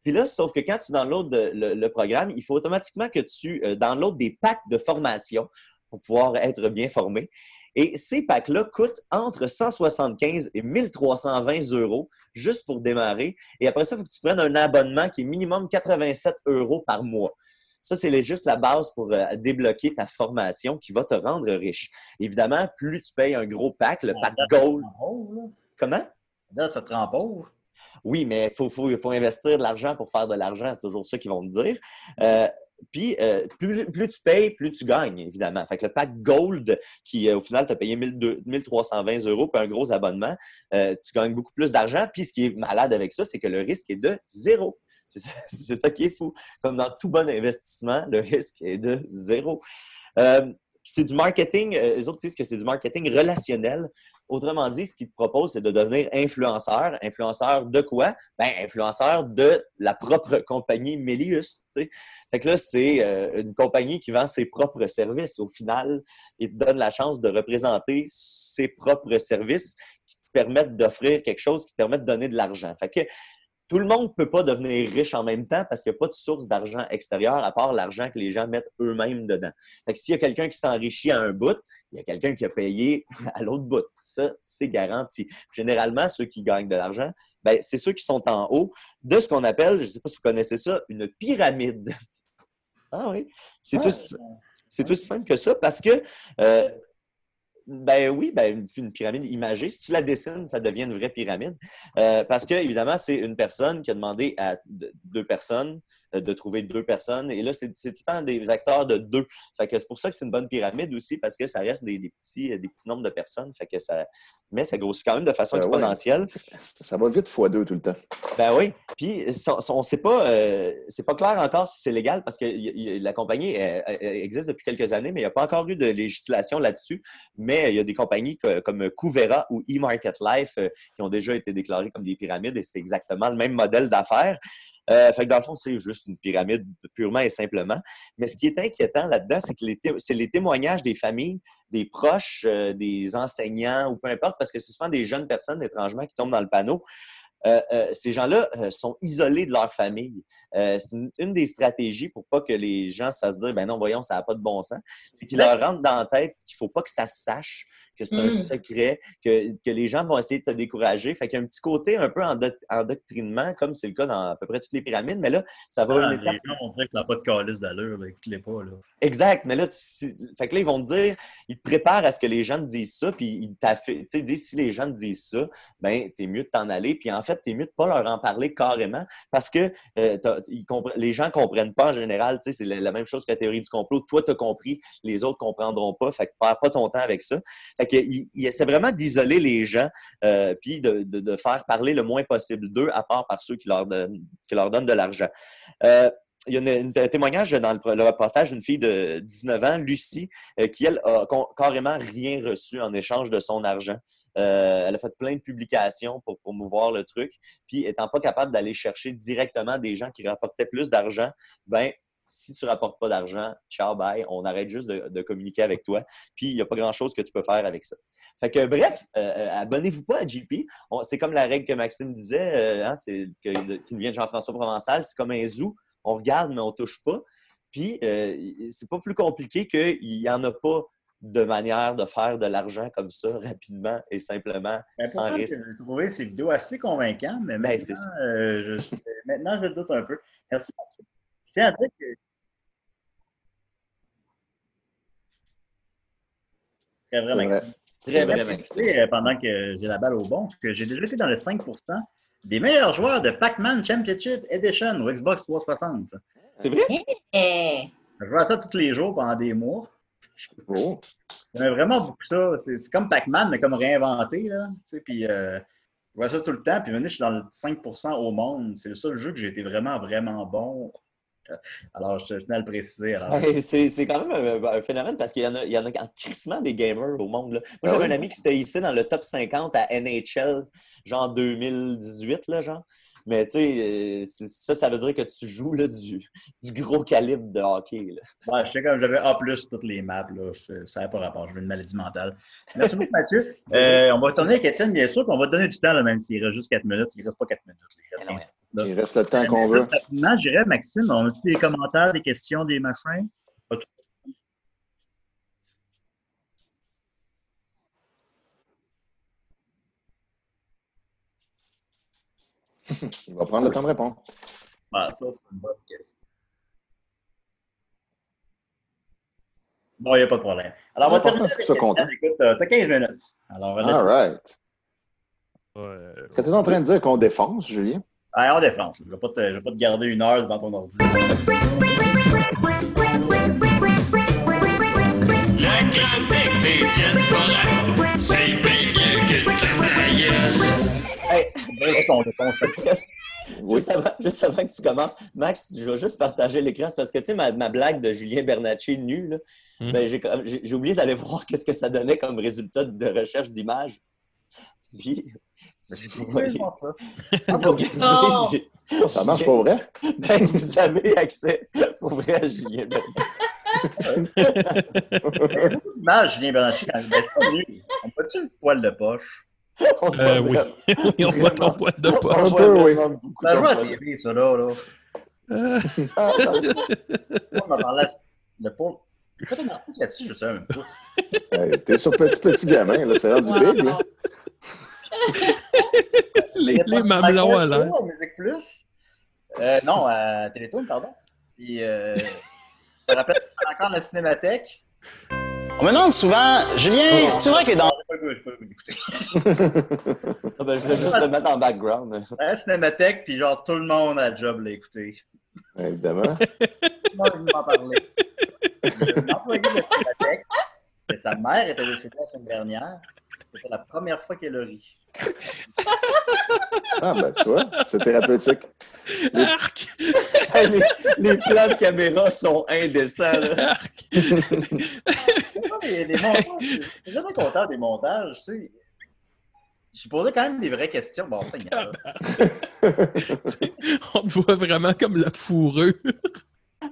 Puis là, sauf que quand tu downloads le, le- le programme, il faut automatiquement que tu euh, downloads des packs de formation pour pouvoir être bien formé. Et ces packs-là coûtent entre 175 et 1320 euros juste pour démarrer. Et après ça, il faut que tu prennes un abonnement qui est minimum 87 euros par mois. Ça, c'est juste la base pour euh, débloquer ta formation qui va te rendre riche. Évidemment, plus tu payes un gros pack, le pack Gold. Comment? Là, ça te rend pauvre. Oui, mais il faut, faut, faut investir de l'argent pour faire de l'argent. C'est toujours ça qu'ils vont te dire. Euh, puis, euh, plus, plus tu payes, plus tu gagnes, évidemment. Fait que le pack Gold, qui euh, au final t'a payé 1200 1320 euros pour un gros abonnement, euh, tu gagnes beaucoup plus d'argent. Puis, ce qui est malade avec ça, c'est que le risque est de zéro. [laughs] C'est ça, qui est fou. Comme dans tout bon investissement, le risque est de zéro. Euh, c'est du marketing, euh, les autres disent que c'est du marketing relationnel. Autrement dit, ce qu'ils te proposent, c'est de devenir influenceur. Influenceur de quoi? Ben, influenceur de la propre compagnie Melius. Fait que là, c'est euh, une compagnie qui vend ses propres services. Au final, il te donne la chance de représenter ses propres services qui te permettent d'offrir quelque chose qui te permet de donner de l'argent. Fait que tout le monde ne peut pas devenir riche en même temps parce qu'il n'y a pas de source d'argent extérieure à part l'argent que les gens mettent eux-mêmes dedans. Fait que s'il y a quelqu'un qui s'enrichit à un bout, il y a quelqu'un qui a payé [laughs] à l'autre bout. Ça, c'est garanti. Généralement, ceux qui gagnent de l'argent, ben, c'est ceux qui sont en haut de ce qu'on appelle, je ne sais pas si vous connaissez ça, une pyramide. [laughs] Ah oui, c'est c'est aussi simple que ça parce que euh, ben oui, ben une, pyramide imagée. Si tu la dessines, ça devient une vraie pyramide. Euh, parce que, évidemment, c'est une personne qui a demandé à deux personnes de trouver deux personnes. Et là, c'est tout le temps des vecteurs de deux. Fait que c'est pour ça que c'est une bonne pyramide aussi, parce que ça reste des, des petits, des petits nombres de personnes. Fait que ça, mais ça grossit quand même de façon Ben ouais. exponentielle. Ça va vite fois deux tout le temps. Ben oui. Puis on ne sait pas, euh, c'est pas clair encore si c'est légal parce que y- y- la compagnie elle- elle- elle existe depuis quelques années, mais il n'y a pas encore eu de législation là-dessus. Mais il y a des compagnies que- comme Couvera ou eMarket Life euh, qui ont déjà été déclarées comme des pyramides et c'est exactement le même modèle d'affaires. Euh, fait que dans le fond, c'est juste une pyramide purement et simplement. Mais ce qui est inquiétant là-dedans, c'est que les c'est les témoignages des familles, des proches, euh, des enseignants ou peu importe, parce que c'est souvent des jeunes personnes étrangement qui tombent dans le panneau. Euh, euh, ces gens-là euh, sont isolés de leur famille. Euh, c'est une, une des stratégies pour pas que les gens se fassent dire, ben non, voyons, ça n'a pas de bon sens. C'est qu'ils leur rentrent dans la tête qu'il faut pas que ça se sache, que c'est un Mm. secret, que, que les gens vont essayer de te décourager. Fait qu'il y a un petit côté un peu endo- endoctrinement, comme c'est le cas dans à peu près toutes les pyramides, mais là, ça va Ah, une les étape gens vont dire que ça n'a pas de calice d'allure, écoute-les pas. Là. Exact, mais là, tu- fait que là, ils vont te dire, ils te préparent à ce que les gens te disent ça, puis ils t'affi- tu sais, si les gens te disent ça, ben, t'es mieux de t'en aller, puis en fait, t'es mieux de pas leur en parler carrément, parce que euh, t'as- ils compre- les gens comprennent pas en général, tu sais, c'est la, la même chose que la théorie du complot. Toi, t'as compris, les autres comprendront pas, fait que perds pas ton temps avec ça. Fait que, ils, ils essaient vraiment d'isoler les gens, euh, puis de, faire parler le moins possible d'eux, à part par ceux qui leur donnent, de l'argent. Euh, il y a un témoignage dans le, reportage d'une fille de 19 ans, Lucie, euh, qui, elle, a carrément rien reçu en échange de son argent. Elle a fait plein de publications pour promouvoir le truc. Puis, étant pas capable d'aller chercher directement des gens qui rapportaient plus d'argent, ben si tu rapportes pas d'argent, ciao, bye, on arrête juste de, de communiquer avec toi. Puis, il n'y a pas grand-chose que tu peux faire avec ça. Fait que, bref, euh, euh, abonnez-vous pas à JP. C'est comme la règle que Maxime disait, euh, hein, c'est que- qui nous vient de Jean-François Provençal, c'est comme un zoo. On regarde, mais on touche pas. Puis, euh, c'est pas plus compliqué qu'il n'y en a pas de manière de faire de l'argent comme ça, rapidement et simplement, Ben, sans risque. J'ai trouvé ces vidéos assez convaincantes, mais Ben, maintenant, euh, je, maintenant, je doute un peu. Merci, Mathieu. Tiens à dire que. Très C'est vraiment. vrai. Très, de dire, euh, pendant que j'ai la balle au bon, que j'ai déjà été dans le 5 des meilleurs joueurs de Pac-Man Championship Edition au Xbox 360. C'est vrai? Je à ça tous les jours pendant des mois. Oh. J'aimais vraiment beaucoup ça. C'est c'est comme Pac-Man, mais comme réinventé. Là, tu sais, puis, euh, je vois ça tout le temps. Puis maintenant, je suis dans le 5 au monde. C'est le seul jeu que j'ai été vraiment, vraiment bon. Euh, Alors, je tenais à le préciser. Alors, Ouais, C'est quand même un, un phénomène parce qu'il y en a, il y en a en crissement des gamers au monde. là. Moi, Ah j'avais oui? un ami qui s'était hissé dans le top 50 à NHL, genre 2018, là, genre. Mais tu sais, euh, ça, ça veut dire que tu joues là, du, du gros calibre de hockey. Là. ouais, je sais comme j'avais A toutes les maps. Là. Je- ça n'a pas rapport. J'avais une maladie mentale. Merci beaucoup, Mathieu. [laughs] Euh, on va retourner avec Étienne, bien sûr. Puis on va te donner du temps, là, même s'il reste juste 4 minutes. Il ne reste pas 4 minutes. Il reste non, 15 Là. Il reste le temps qu'on veut. Rapidement, je dirais, Maxime, on a-tu des commentaires, des questions, des machins? [laughs] Il va prendre le temps de répondre. Ah, ça, c'est une bonne question. Bon, il n'y a pas de problème. Alors, on va terminer avec soit content. Écoute, euh, t'as 15 minutes. Alors, All right. Ouais. Que tu es en train de dire qu'on défonce, Julien? Ah, on défense. Je ne vais, pas te- je vais pas te garder une heure devant ton ordi. C'est bien que ta Hey? Oui. [laughs] Juste, avant, juste avant que tu commences, Max, je vais juste partager l'écran. C'est parce que, tu sais, ma, ma blague de Julien Bernatchez nu, là, Hmm. ben, j'ai comme- j'ai j'ai oublié d'aller [laughs] voir qu'est-ce que ça donnait comme résultat de recherche d'images. Puis, Oh, [laughs] Ça marche pas vrai? ben, vous avez accès pour vrai à Julien Bernatchez. D'images, Julien Bernatchez, quand il. On peut-tu le poil de poche? On voit Euh, oui. vraiment- Oui, [laughs] on voit ton poids de. Un peu, oui. Ça ton joue à poil la de- TV, ça, là. là. Euh, Ah, On en parlait le pauvre. J'ai fait un article là-dessus, je sais même pas. Hey, T'es sur petit petit gamin, là, c'est rendu Wow. big. Les, les mamelons à l'air. Musique Plus. Euh, non, à Télétoon, pardon. Puis, euh, je me rappelle encore la cinémathèque. On me demande souvent, Julien, c'est vrai que dans. Goût d'écouter. [laughs] Ah, ben, je vais juste le mettre en background. À la cinémathèque, puis genre tout le monde à la job l'a écouté. Évidemment. Tout le monde est venu m'en parler. Un employé de la cinémathèque, que sa mère était décédée la semaine dernière. C'était la première fois qu'elle a ri. [laughs] Ah, ben, tu vois, c'est thérapeutique. [laughs] Arc! [laughs] Hey, les, les plans de caméra sont indécents. Là. Arc! Les, les montages. Je suis jamais content des montages, tu sais. Je posais quand même des vraies questions. Bon, Seigneur. On te voit vraiment comme la fourrure.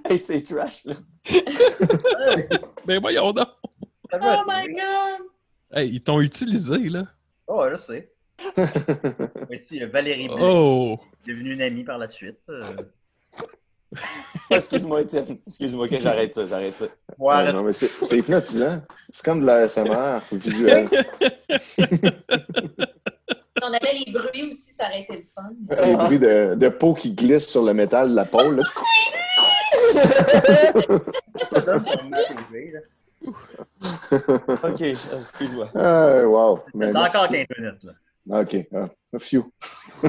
Hey, c'est trash, là. Ben voyons donc. Oh my god! Hey, ils t'ont utilisé, là. Oh, je sais. [laughs] Voici euh, Valérie Blais, Oh! devenue une amie par la suite. Euh, Excuse-moi, Étienne. Excuse-moi, que j'arrête ça, j'arrête ça. ouais, Ah, non, mais c'est hypnotisant. C'est comme de l'ASMR visuel. [laughs] Si on avait les bruits aussi, ça aurait été le fun. Les bruits de, de peau qui glisse sur le métal de la pôle. là. [laughs] Ça donne là. OK, excuse-moi. Ah, [laughs] wow. Mais T'as encore merci. 15 minutes, là. OK. Ah, phew. [laughs]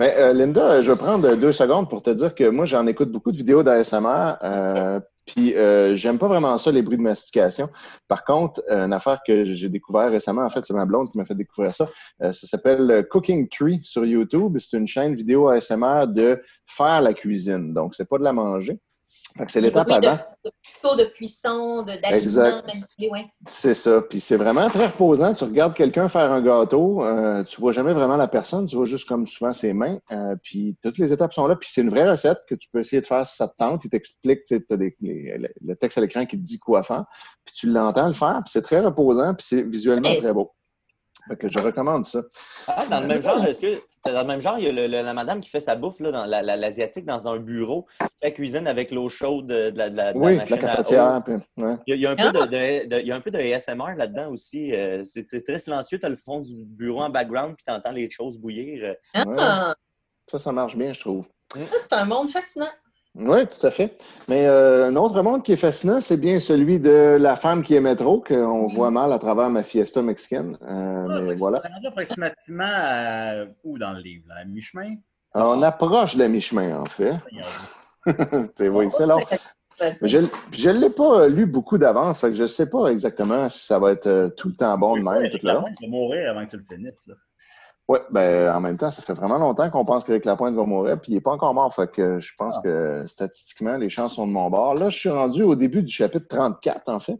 Mais euh, Linda, je vais prendre deux secondes pour te dire que moi, j'en écoute beaucoup de vidéos d'ASMR. Euh, [laughs] puis, euh, j'aime pas vraiment ça, les bruits de mastication. Par contre, euh, une affaire que j'ai découvert récemment, en fait, c'est ma blonde qui m'a fait découvrir ça. Euh, ça s'appelle euh, Cooking Tree sur YouTube. C'est une chaîne vidéo ASMR de faire la cuisine. Donc, c'est pas de la manger. Fait que c'est l'étape Oui, avant. de cuisson, de cuisson, de- d'aliments manipulés, ouais. C'est ça. Puis c'est vraiment très reposant. Tu regardes quelqu'un faire un gâteau, euh, tu vois jamais vraiment la personne, tu vois juste comme souvent ses mains. Euh, puis toutes les étapes sont là. Puis c'est une vraie recette que tu peux essayer de faire si ça te tente. Il t'explique, tu sais, t'as des- les- le, le texte à l'écran qui te dit quoi faire. Puis tu l'entends le faire. Puis c'est très reposant. Puis c'est visuellement très beau. Fait que je recommande ça. Ah, dans le même genre, est-ce que dans le même genre, il y a le- le- la madame qui fait sa bouffe là, dans la- la- l'asiatique dans un bureau, tu sais, elle cuisine avec l'eau chaude de, de la, de la- de la Oui, machine la à cafetière. eau. puis- ouais. Il y a, il y a un Ah! peu de, de- de- il y a un peu de ASMR là-dedans aussi. euh, c'est très silencieux, tu as le fond du bureau en background, puis tu entends les choses bouillir. euh. Ah, Ça, ça marche bien, je trouve. ça, c'est un monde fascinant. Oui, tout à fait. Mais euh, un autre monde qui est fascinant, c'est bien celui de la femme qui aimait trop, qu'on voit mal à travers ma fiesta mexicaine. Euh, Ah, mais voilà. On approximativement à... où dans le livre? Là? À mi-chemin? On approche de la mi-chemin, en fait. c'est [laughs] oui, c'est long. [laughs] Je ne l'ai pas lu beaucoup d'avance, que je ne sais pas exactement si ça va être euh, tout le temps bon de même. Tout le La long. mourir avant que tu le finisses. Là. Oui, ben, en même temps, ça fait vraiment longtemps qu'on pense qu'Éric Lapointe va mourir, puis il n'est pas encore mort. Fait que je pense que statistiquement, les chances sont de mon bord. Là, je suis rendu au début du chapitre 34, en fait.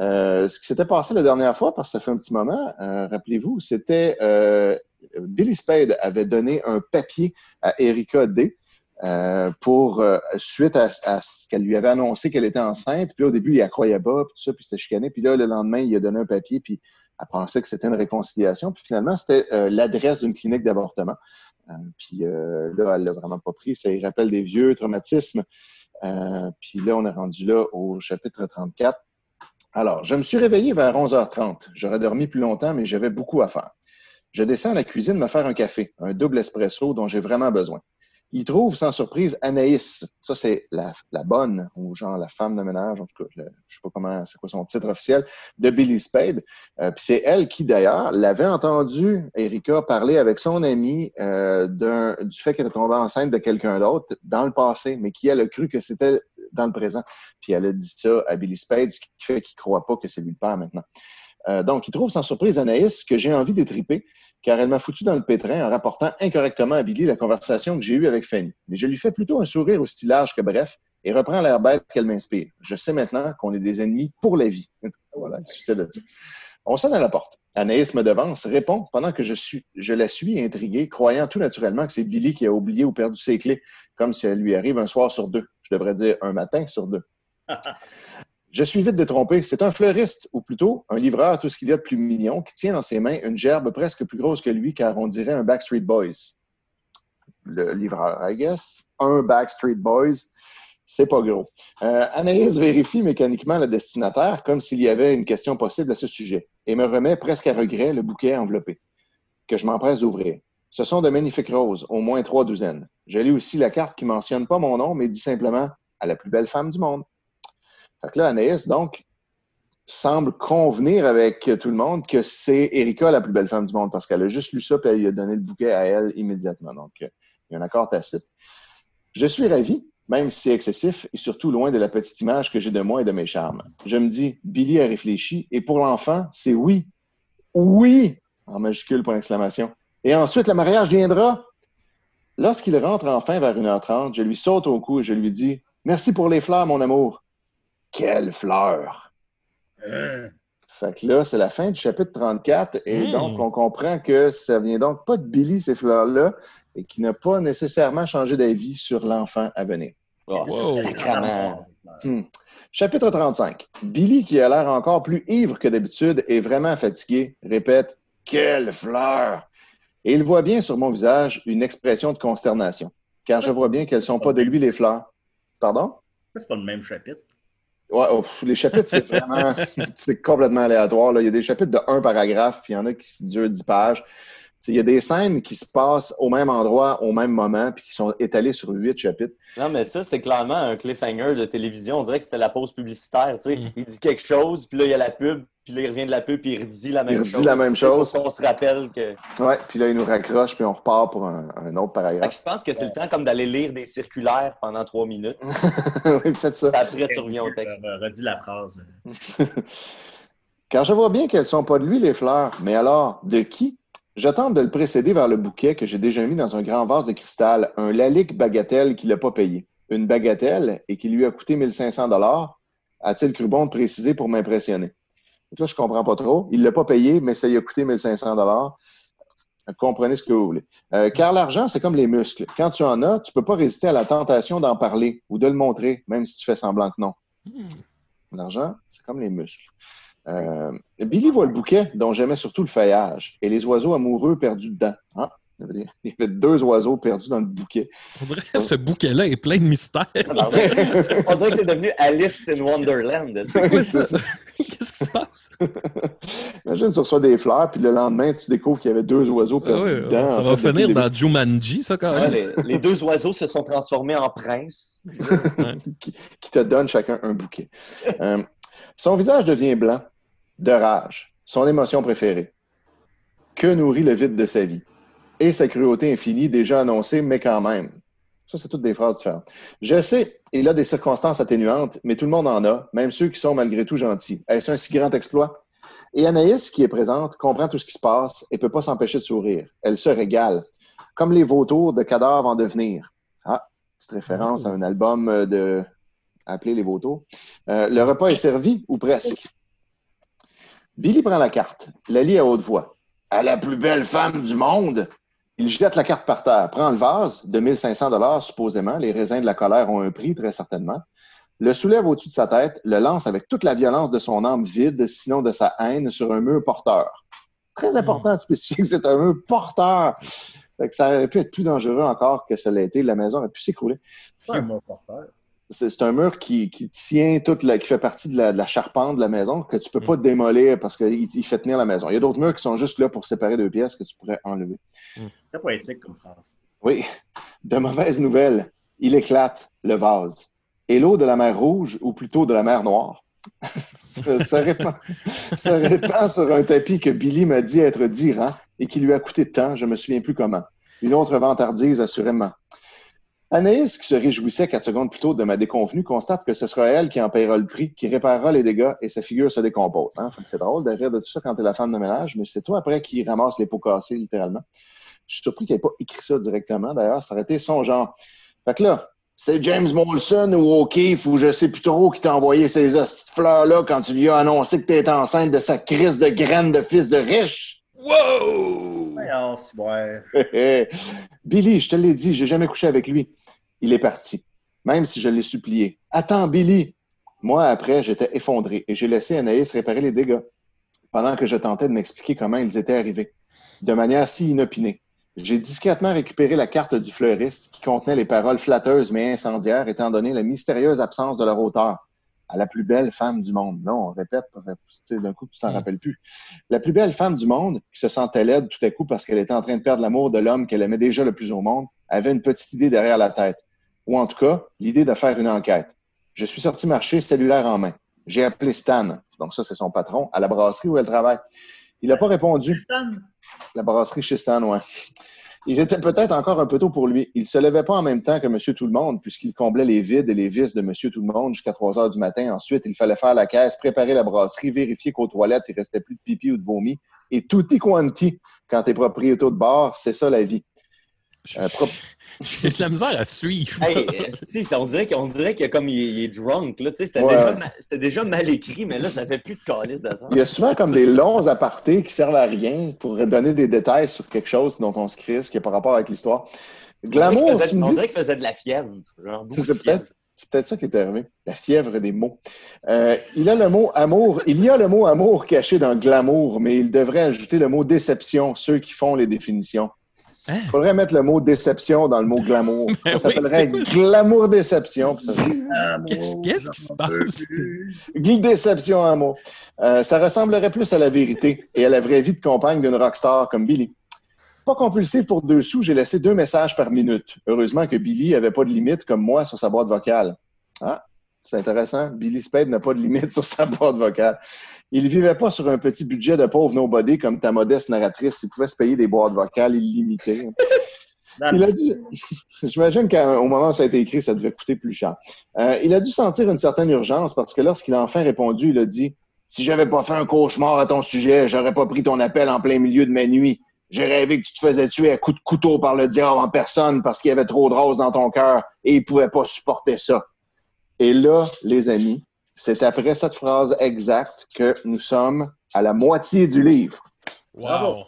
Euh, ce qui s'était passé la dernière fois, parce que ça fait un petit moment, euh, rappelez-vous, c'était euh, Billy Spade avait donné un papier à Erika D. pour suite à, à ce qu'elle lui avait annoncé qu'elle était enceinte. Puis là, au début, il la croyait pas, puis tout ça, puis c'était chicané. Puis là, le lendemain, il a donné un papier, puis elle pensait que c'était une réconciliation. Puis finalement, c'était euh, l'adresse d'une clinique d'avortement. Euh, puis euh, là, elle l'a vraiment pas pris. Ça lui rappelle des vieux traumatismes. Puis là, on est rendu là au chapitre 34. Alors, je me suis réveillé vers 11h30. J'aurais dormi plus longtemps, mais j'avais beaucoup à faire. Je descends à la cuisine me faire un café, un double espresso dont j'ai vraiment besoin. Il trouve sans surprise Anaïs. Ça, c'est la, bonne, ou genre la femme de ménage, en tout cas, je sais pas comment, c'est quoi son titre officiel, de Billy Spade. Euh, Puis c'est elle qui, d'ailleurs, l'avait entendu, Erika, parler avec son amie euh, du fait qu'elle était tombée enceinte de quelqu'un d'autre dans le passé, mais qui, elle, a cru que c'était dans le présent. Puis elle a dit ça à Billy Spade, ce qui fait qu'il ne croit pas que c'est lui le père maintenant. Euh, donc, il trouve sans surprise Anaïs que j'ai envie d'étriper, car elle m'a foutu dans le pétrin en rapportant incorrectement à Billy la conversation que j'ai eue avec Fanny. Mais je lui fais plutôt un sourire aussi large que bref et reprends l'air bête qu'elle m'inspire. Je sais maintenant qu'on est des ennemis pour la vie. [laughs] voilà, succès de ça. On sonne à la porte. Anaïs me devance, répond pendant que je, je la suis intrigué, croyant tout naturellement que c'est Billy qui a oublié ou perdu ses clés, comme si elle lui arrive un soir sur deux. Je devrais dire un matin sur deux. [laughs] Je suis vite détrompé. C'est un fleuriste, ou plutôt un livreur, tout ce qu'il y a de plus mignon, qui tient dans ses mains une gerbe presque plus grosse que lui, car on dirait un Backstreet Boys. Le livreur, I guess. Un Backstreet Boys, c'est pas gros. Euh, Anaïs vérifie mécaniquement le destinataire, comme s'il y avait une question possible à ce sujet, et me remet presque à regret le bouquet enveloppé, que je m'empresse d'ouvrir. Ce sont de magnifiques roses, au moins trois douzaines. Je lis aussi la carte qui mentionne pas mon nom, mais dit simplement à la plus belle femme du monde. Fait que là, Anaïs, donc, semble convenir avec tout le monde que c'est Erika la plus belle femme du monde parce qu'elle a juste lu ça puis elle lui a donné le bouquet à elle immédiatement. Donc, euh, il y a un accord tacite. Je suis ravi, même si c'est excessif et surtout loin de la petite image que j'ai de moi et de mes charmes. Je me dis, Billy a réfléchi et pour l'enfant, c'est oui. Oui! En majuscule, point d'exclamation. Et ensuite, le mariage viendra. Lorsqu'il rentre enfin vers 1h30, je lui saute au cou et je lui dis Merci pour les fleurs, mon amour. Quelles fleurs! Fait que là, c'est la fin du chapitre 34. Et Hmm. donc, on comprend que ça vient donc pas de Billy, ces fleurs-là, et qui n'a pas nécessairement changé d'avis sur l'enfant à venir. Oh, Wow. Hmm. Chapitre 35. Billy, qui a l'air encore plus ivre que d'habitude, est vraiment fatigué, répète Quelle fleur Et il voit bien sur mon visage une expression de consternation, car je vois bien qu'elles sont pas de lui les fleurs. Pardon? C'est pas le même chapitre. Ouais, oh, les chapitres, c'est vraiment [laughs] c'est complètement aléatoire. là. Il y a des chapitres de un paragraphe, puis il y en a qui durent 10 pages. Il y a des scènes qui se passent au même endroit, au même moment, puis qui sont étalées sur huit chapitres. Non, mais ça, c'est clairement un cliffhanger de télévision. On dirait que c'était la pause publicitaire. tu sais. Mm. Il dit quelque chose, puis là, il y a la pub, puis là, il revient de la pub, puis il redit la même Il redit chose. la même chose. Qu'on se rappelle que. Ouais, puis là, il nous raccroche, puis on repart pour un, un autre paragraphe. je pense que c'est le temps comme d'aller lire des circulaires pendant trois minutes. [laughs] oui, faites ça. Puis après, tu reviens au texte. Euh, Redis la phrase. [laughs] Car je vois bien qu'elles sont pas de lui, les fleurs. Mais alors, de qui? Je tente de le précéder vers le bouquet que j'ai déjà mis dans un grand vase de cristal, un lalique bagatelle qu'il n'a pas payé. Une bagatelle et qui lui a coûté 1500 dollars. A-t-il cru bon de préciser pour m'impressionner? Donc Là, je comprends pas trop. Il l'a pas payé, mais ça lui a coûté 1500 dollars. Comprenez ce que vous voulez. Euh, car l'argent, c'est comme les muscles. Quand tu en as, tu peux pas résister à la tentation d'en parler ou de le montrer, même si tu fais semblant que non. L'argent, c'est comme les muscles. Euh, Billy voit le bouquet, dont j'aimais surtout le feuillage, et les oiseaux amoureux perdus dedans. Ah, [laughs] il y avait deux oiseaux perdus dans le bouquet. On dirait que ce bouquet-là est plein de mystères. [laughs] On dirait que c'est devenu Alice in Wonderland. Qu'est-ce qui se passe? [laughs] Imagine, tu reçois des fleurs, puis le lendemain, tu découvres qu'il y avait deux oiseaux Ah perdus ouais, dedans. ça va fait, finir dans Jumanji, ça, quand Ouais, même. les, les deux oiseaux se sont transformés en princes. qui, qui te donne chacun un bouquet. Euh, son visage devient blanc de rage, son émotion préférée. Que nourrit le vide de sa vie? Et sa cruauté infinie, déjà annoncée, mais quand même. Ça, c'est toutes des phrases différentes. Je sais, il a des circonstances atténuantes, mais tout le monde en a, même ceux qui sont malgré tout gentils. Est-ce un si grand exploit? Et Anaïs, qui est présente, comprend tout ce qui se passe et peut pas s'empêcher de sourire. Elle se régale, comme les vautours de cadavres en devenir. Ah, petite référence à un album euh, de appelé Les Vautours. Euh, le repas est servi, ou presque. Billy prend la carte, la lit à haute voix. À la plus belle femme du monde! Il jette la carte par terre, prend le vase de 1500 dollars supposément. Les raisins de la colère ont un prix, très certainement. Le soulève au-dessus de sa tête, le lance avec toute la violence de son âme vide, sinon de sa haine, sur un mur porteur. Très important de spécifier que c'est un mur porteur. Fait que ça aurait pu être plus dangereux encore que ça l'a été. La maison aurait pu s'écrouler. C'est un mot porteur. C'est un mur qui, qui tient toute la, qui fait partie de la, de la charpente de la maison que tu peux pas démolir parce qu'il il fait tenir la maison. Il y a d'autres murs qui sont juste là pour séparer deux pièces que tu pourrais enlever. Très poétique comme phrase. Oui, de mauvaises nouvelles. Il éclate le vase. Et l'eau de la mer Rouge, ou plutôt de la mer Noire, [laughs] se, se répand, [laughs] se répand sur un tapis que Billy m'a dit être d'Iran et qui lui a coûté tant, je me souviens plus comment. Une autre vantardise, assurément. Anaïs, qui se réjouissait quatre secondes plus tôt de ma déconvenue, constate que ce sera elle qui en paiera le prix, qui réparera les dégâts et sa figure se décompose. Hein? Fait que C'est drôle de rire de tout ça quand tu es la femme de ménage, mais c'est toi après qui ramasse les pots cassés, littéralement. Je suis surpris qu'elle n'ait pas écrit ça directement, d'ailleurs. Ça aurait été son genre. Fait que là, c'est James Molson ou O'Keefe ou je sais plus trop qui t'a envoyé ces hosties de fleurs-là quand tu lui as annoncé que tu étais enceinte de sa crise de graines de fils de riche. Wow! [laughs] Billy, je te l'ai dit, j'ai jamais couché avec lui. Il est parti, même si je l'ai supplié. Attends, Billy! Moi, après, j'étais effondré et j'ai laissé Anaïs réparer les dégâts pendant que je tentais de m'expliquer comment ils étaient arrivés, de manière si inopinée. J'ai discrètement récupéré la carte du fleuriste qui contenait les paroles flatteuses mais incendiaires étant donné la mystérieuse absence de leur auteur. À la plus belle femme du monde. Non, on répète, pour- tu sais, d'un coup, tu t'en rappelles plus. La plus belle femme du monde, qui se sentait laide tout à coup parce qu'elle était en train de perdre l'amour de l'homme qu'elle aimait déjà le plus au monde, avait une petite idée derrière la tête. Ou en tout cas, l'idée de faire une enquête. Je suis sorti marcher, cellulaire en main. J'ai appelé Stan, donc ça c'est son patron, à la brasserie où elle travaille. Il n'a pas répondu. La brasserie chez Stan, ouais. Il était peut-être encore un peu tôt pour lui. Il ne se levait pas en même temps que Monsieur Tout-le-Monde, puisqu'il comblait les vides et les vices de Monsieur Tout-le-Monde jusqu'à 3 heures du matin. Ensuite, il fallait faire la caisse, préparer la brasserie, vérifier qu'aux toilettes, il restait plus de pipi ou de vomi. Et tutti quanti, quand tu es propriétaire de bar, c'est ça la vie. Euh, [laughs] J'ai de la misère à suivre. Hey, esti, on dirait qu'on dirait que comme il, il est drunk, là, tu sais, c'était Ouais. déjà, déjà mal écrit, mais là, ça fait plus de calice de ça. Il y a souvent comme des longs apartés qui servent à rien pour donner des détails sur quelque chose dont on se crisse, qui n'a pas rapport avec l'histoire. On dirait qu'il Glamour, faisait- on dirait qu'il faisait de la fièvre. Genre, peut-être c'est peut-être ça qui est arrivé. La fièvre des mots. Euh, il a le mot amour. Il y a le mot amour caché dans glamour, mais il devrait ajouter le mot déception, ceux qui font les définitions. Hein? Il faudrait mettre le mot déception dans le mot glamour. Mais [laughs] Ça s'appellerait glamour déception. [laughs] Qu'est-ce qui se passe? Guy Déception en mots. Euh, ça ressemblerait plus à la vérité et à la vraie vie de compagne d'une rockstar comme Billy. Pas compulsif pour deux sous, j'ai laissé deux messages par minute. Heureusement que Billy avait pas de limite comme moi sur sa boîte vocale. Ah, c'est intéressant. Billy Spade n'a pas de limite sur sa boîte vocale. Il vivait pas sur un petit budget de pauvre nobody comme ta modeste narratrice. Il pouvait se payer des boîtes vocales illimitées. [laughs] Il a dû, [laughs] j'imagine qu'au moment où ça a été écrit, ça devait coûter plus cher. Euh, il a dû sentir une certaine urgence parce que lorsqu'il a enfin répondu, il a dit Si j'avais pas fait un cauchemar à ton sujet, j'aurais pas pris ton appel en plein milieu de ma nuit. J'ai rêvé que tu te faisais tuer à coups de couteau par le diable en personne parce qu'il y avait trop de roses dans ton cœur et il pouvait pas supporter ça. Et là, les amis, c'est après cette phrase exacte que nous sommes à la moitié du livre. Wow.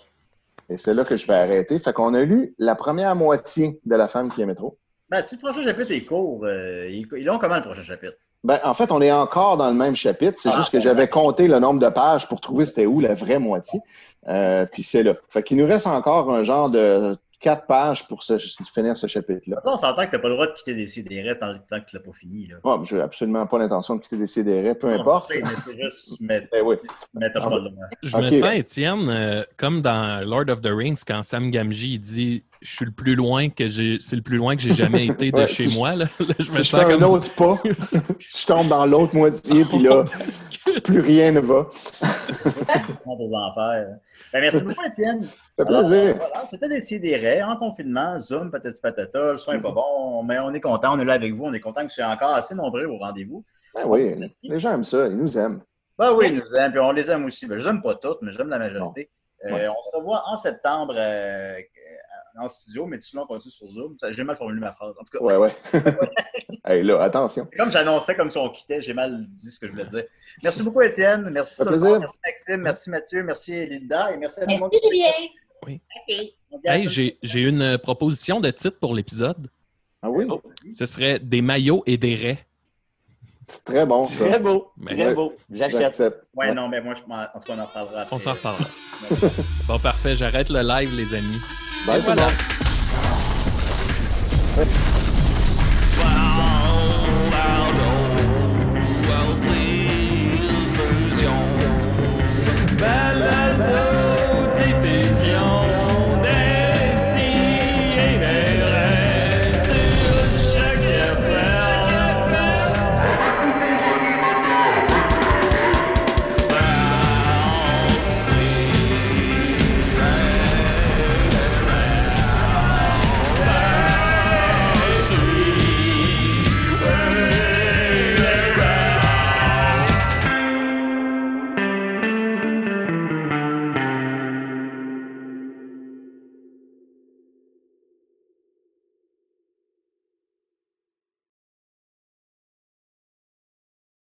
Et c'est là que je vais arrêter. Fait qu'on a lu la première moitié de La femme qui aimait trop. Ben, si le prochain chapitre est court, euh, ils, ils ont comment le prochain chapitre? Ben, en fait, on est encore dans le même chapitre. C'est Ah, juste que j'avais compté le nombre de pages pour trouver c'était où la vraie moitié. Euh, puis c'est là. Fait qu'il nous reste encore un genre de quatre pages pour se- finir ce chapitre-là. Là, on s'entend que tu n'as pas le droit de quitter des sidérés tant, tant que tu l'as pas fini. Là. Bon, j'ai absolument pas l'intention de quitter des CDR, peu Non, importe. je sais, mais c'est juste [laughs] mettre, oui. mettre Ah, pas le droit. Je Ok. me sens, Étienne, euh, comme dans Lord of the Rings, quand Sam Gamgee il dit Je suis le plus loin que j'ai. C'est le plus loin que j'ai jamais été de Ouais, chez si moi. Là, [laughs] Là, je Si me je sens fais un comme. autre pas, [laughs] je tombe dans l'autre moitié, [laughs] puis là, plus rien ne va. Ben, merci beaucoup, Étienne. Ça fait plaisir. voilà, c'était des sidérés en confinement, Zoom, patati patata, le son n'est pas bon, mais on est content, on est là avec vous, on est content que vous soyez encore assez nombreux au rendez-vous. Ben oui, Merci. les gens aiment ça, ils nous aiment. Ben oui, ils nous aiment, puis on les aime aussi. Ben, je les aime pas toutes, mais j'aime la majorité. Euh, Ouais. On se revoit en septembre euh, en studio, mais sinon, on continue sur Zoom. J'ai mal formulé ma phrase. En tout cas, Ouais, ouais. [laughs] hey, là, attention. comme j'annonçais comme si on quittait, j'ai mal dit ce que je voulais dire. Merci beaucoup, Étienne. Merci tout le monde. Merci Maxime. Merci Mathieu. Merci Linda. Et merci à tout le monde. Merci, Julien. Oui. Hey, j'ai j'ai une euh, proposition de titre pour l'épisode. Ah oui? Ce serait Des maillots et des raies. C'est très bon, ça. Très beau, Mais- très beau. J'achète. J'accepte. Ouais, non, mais moi, je, en tout cas, on en reparlera. On s'en reparlera. Bon, parfait. J'arrête le live, les amis. Bye, Et voilà. tout le monde.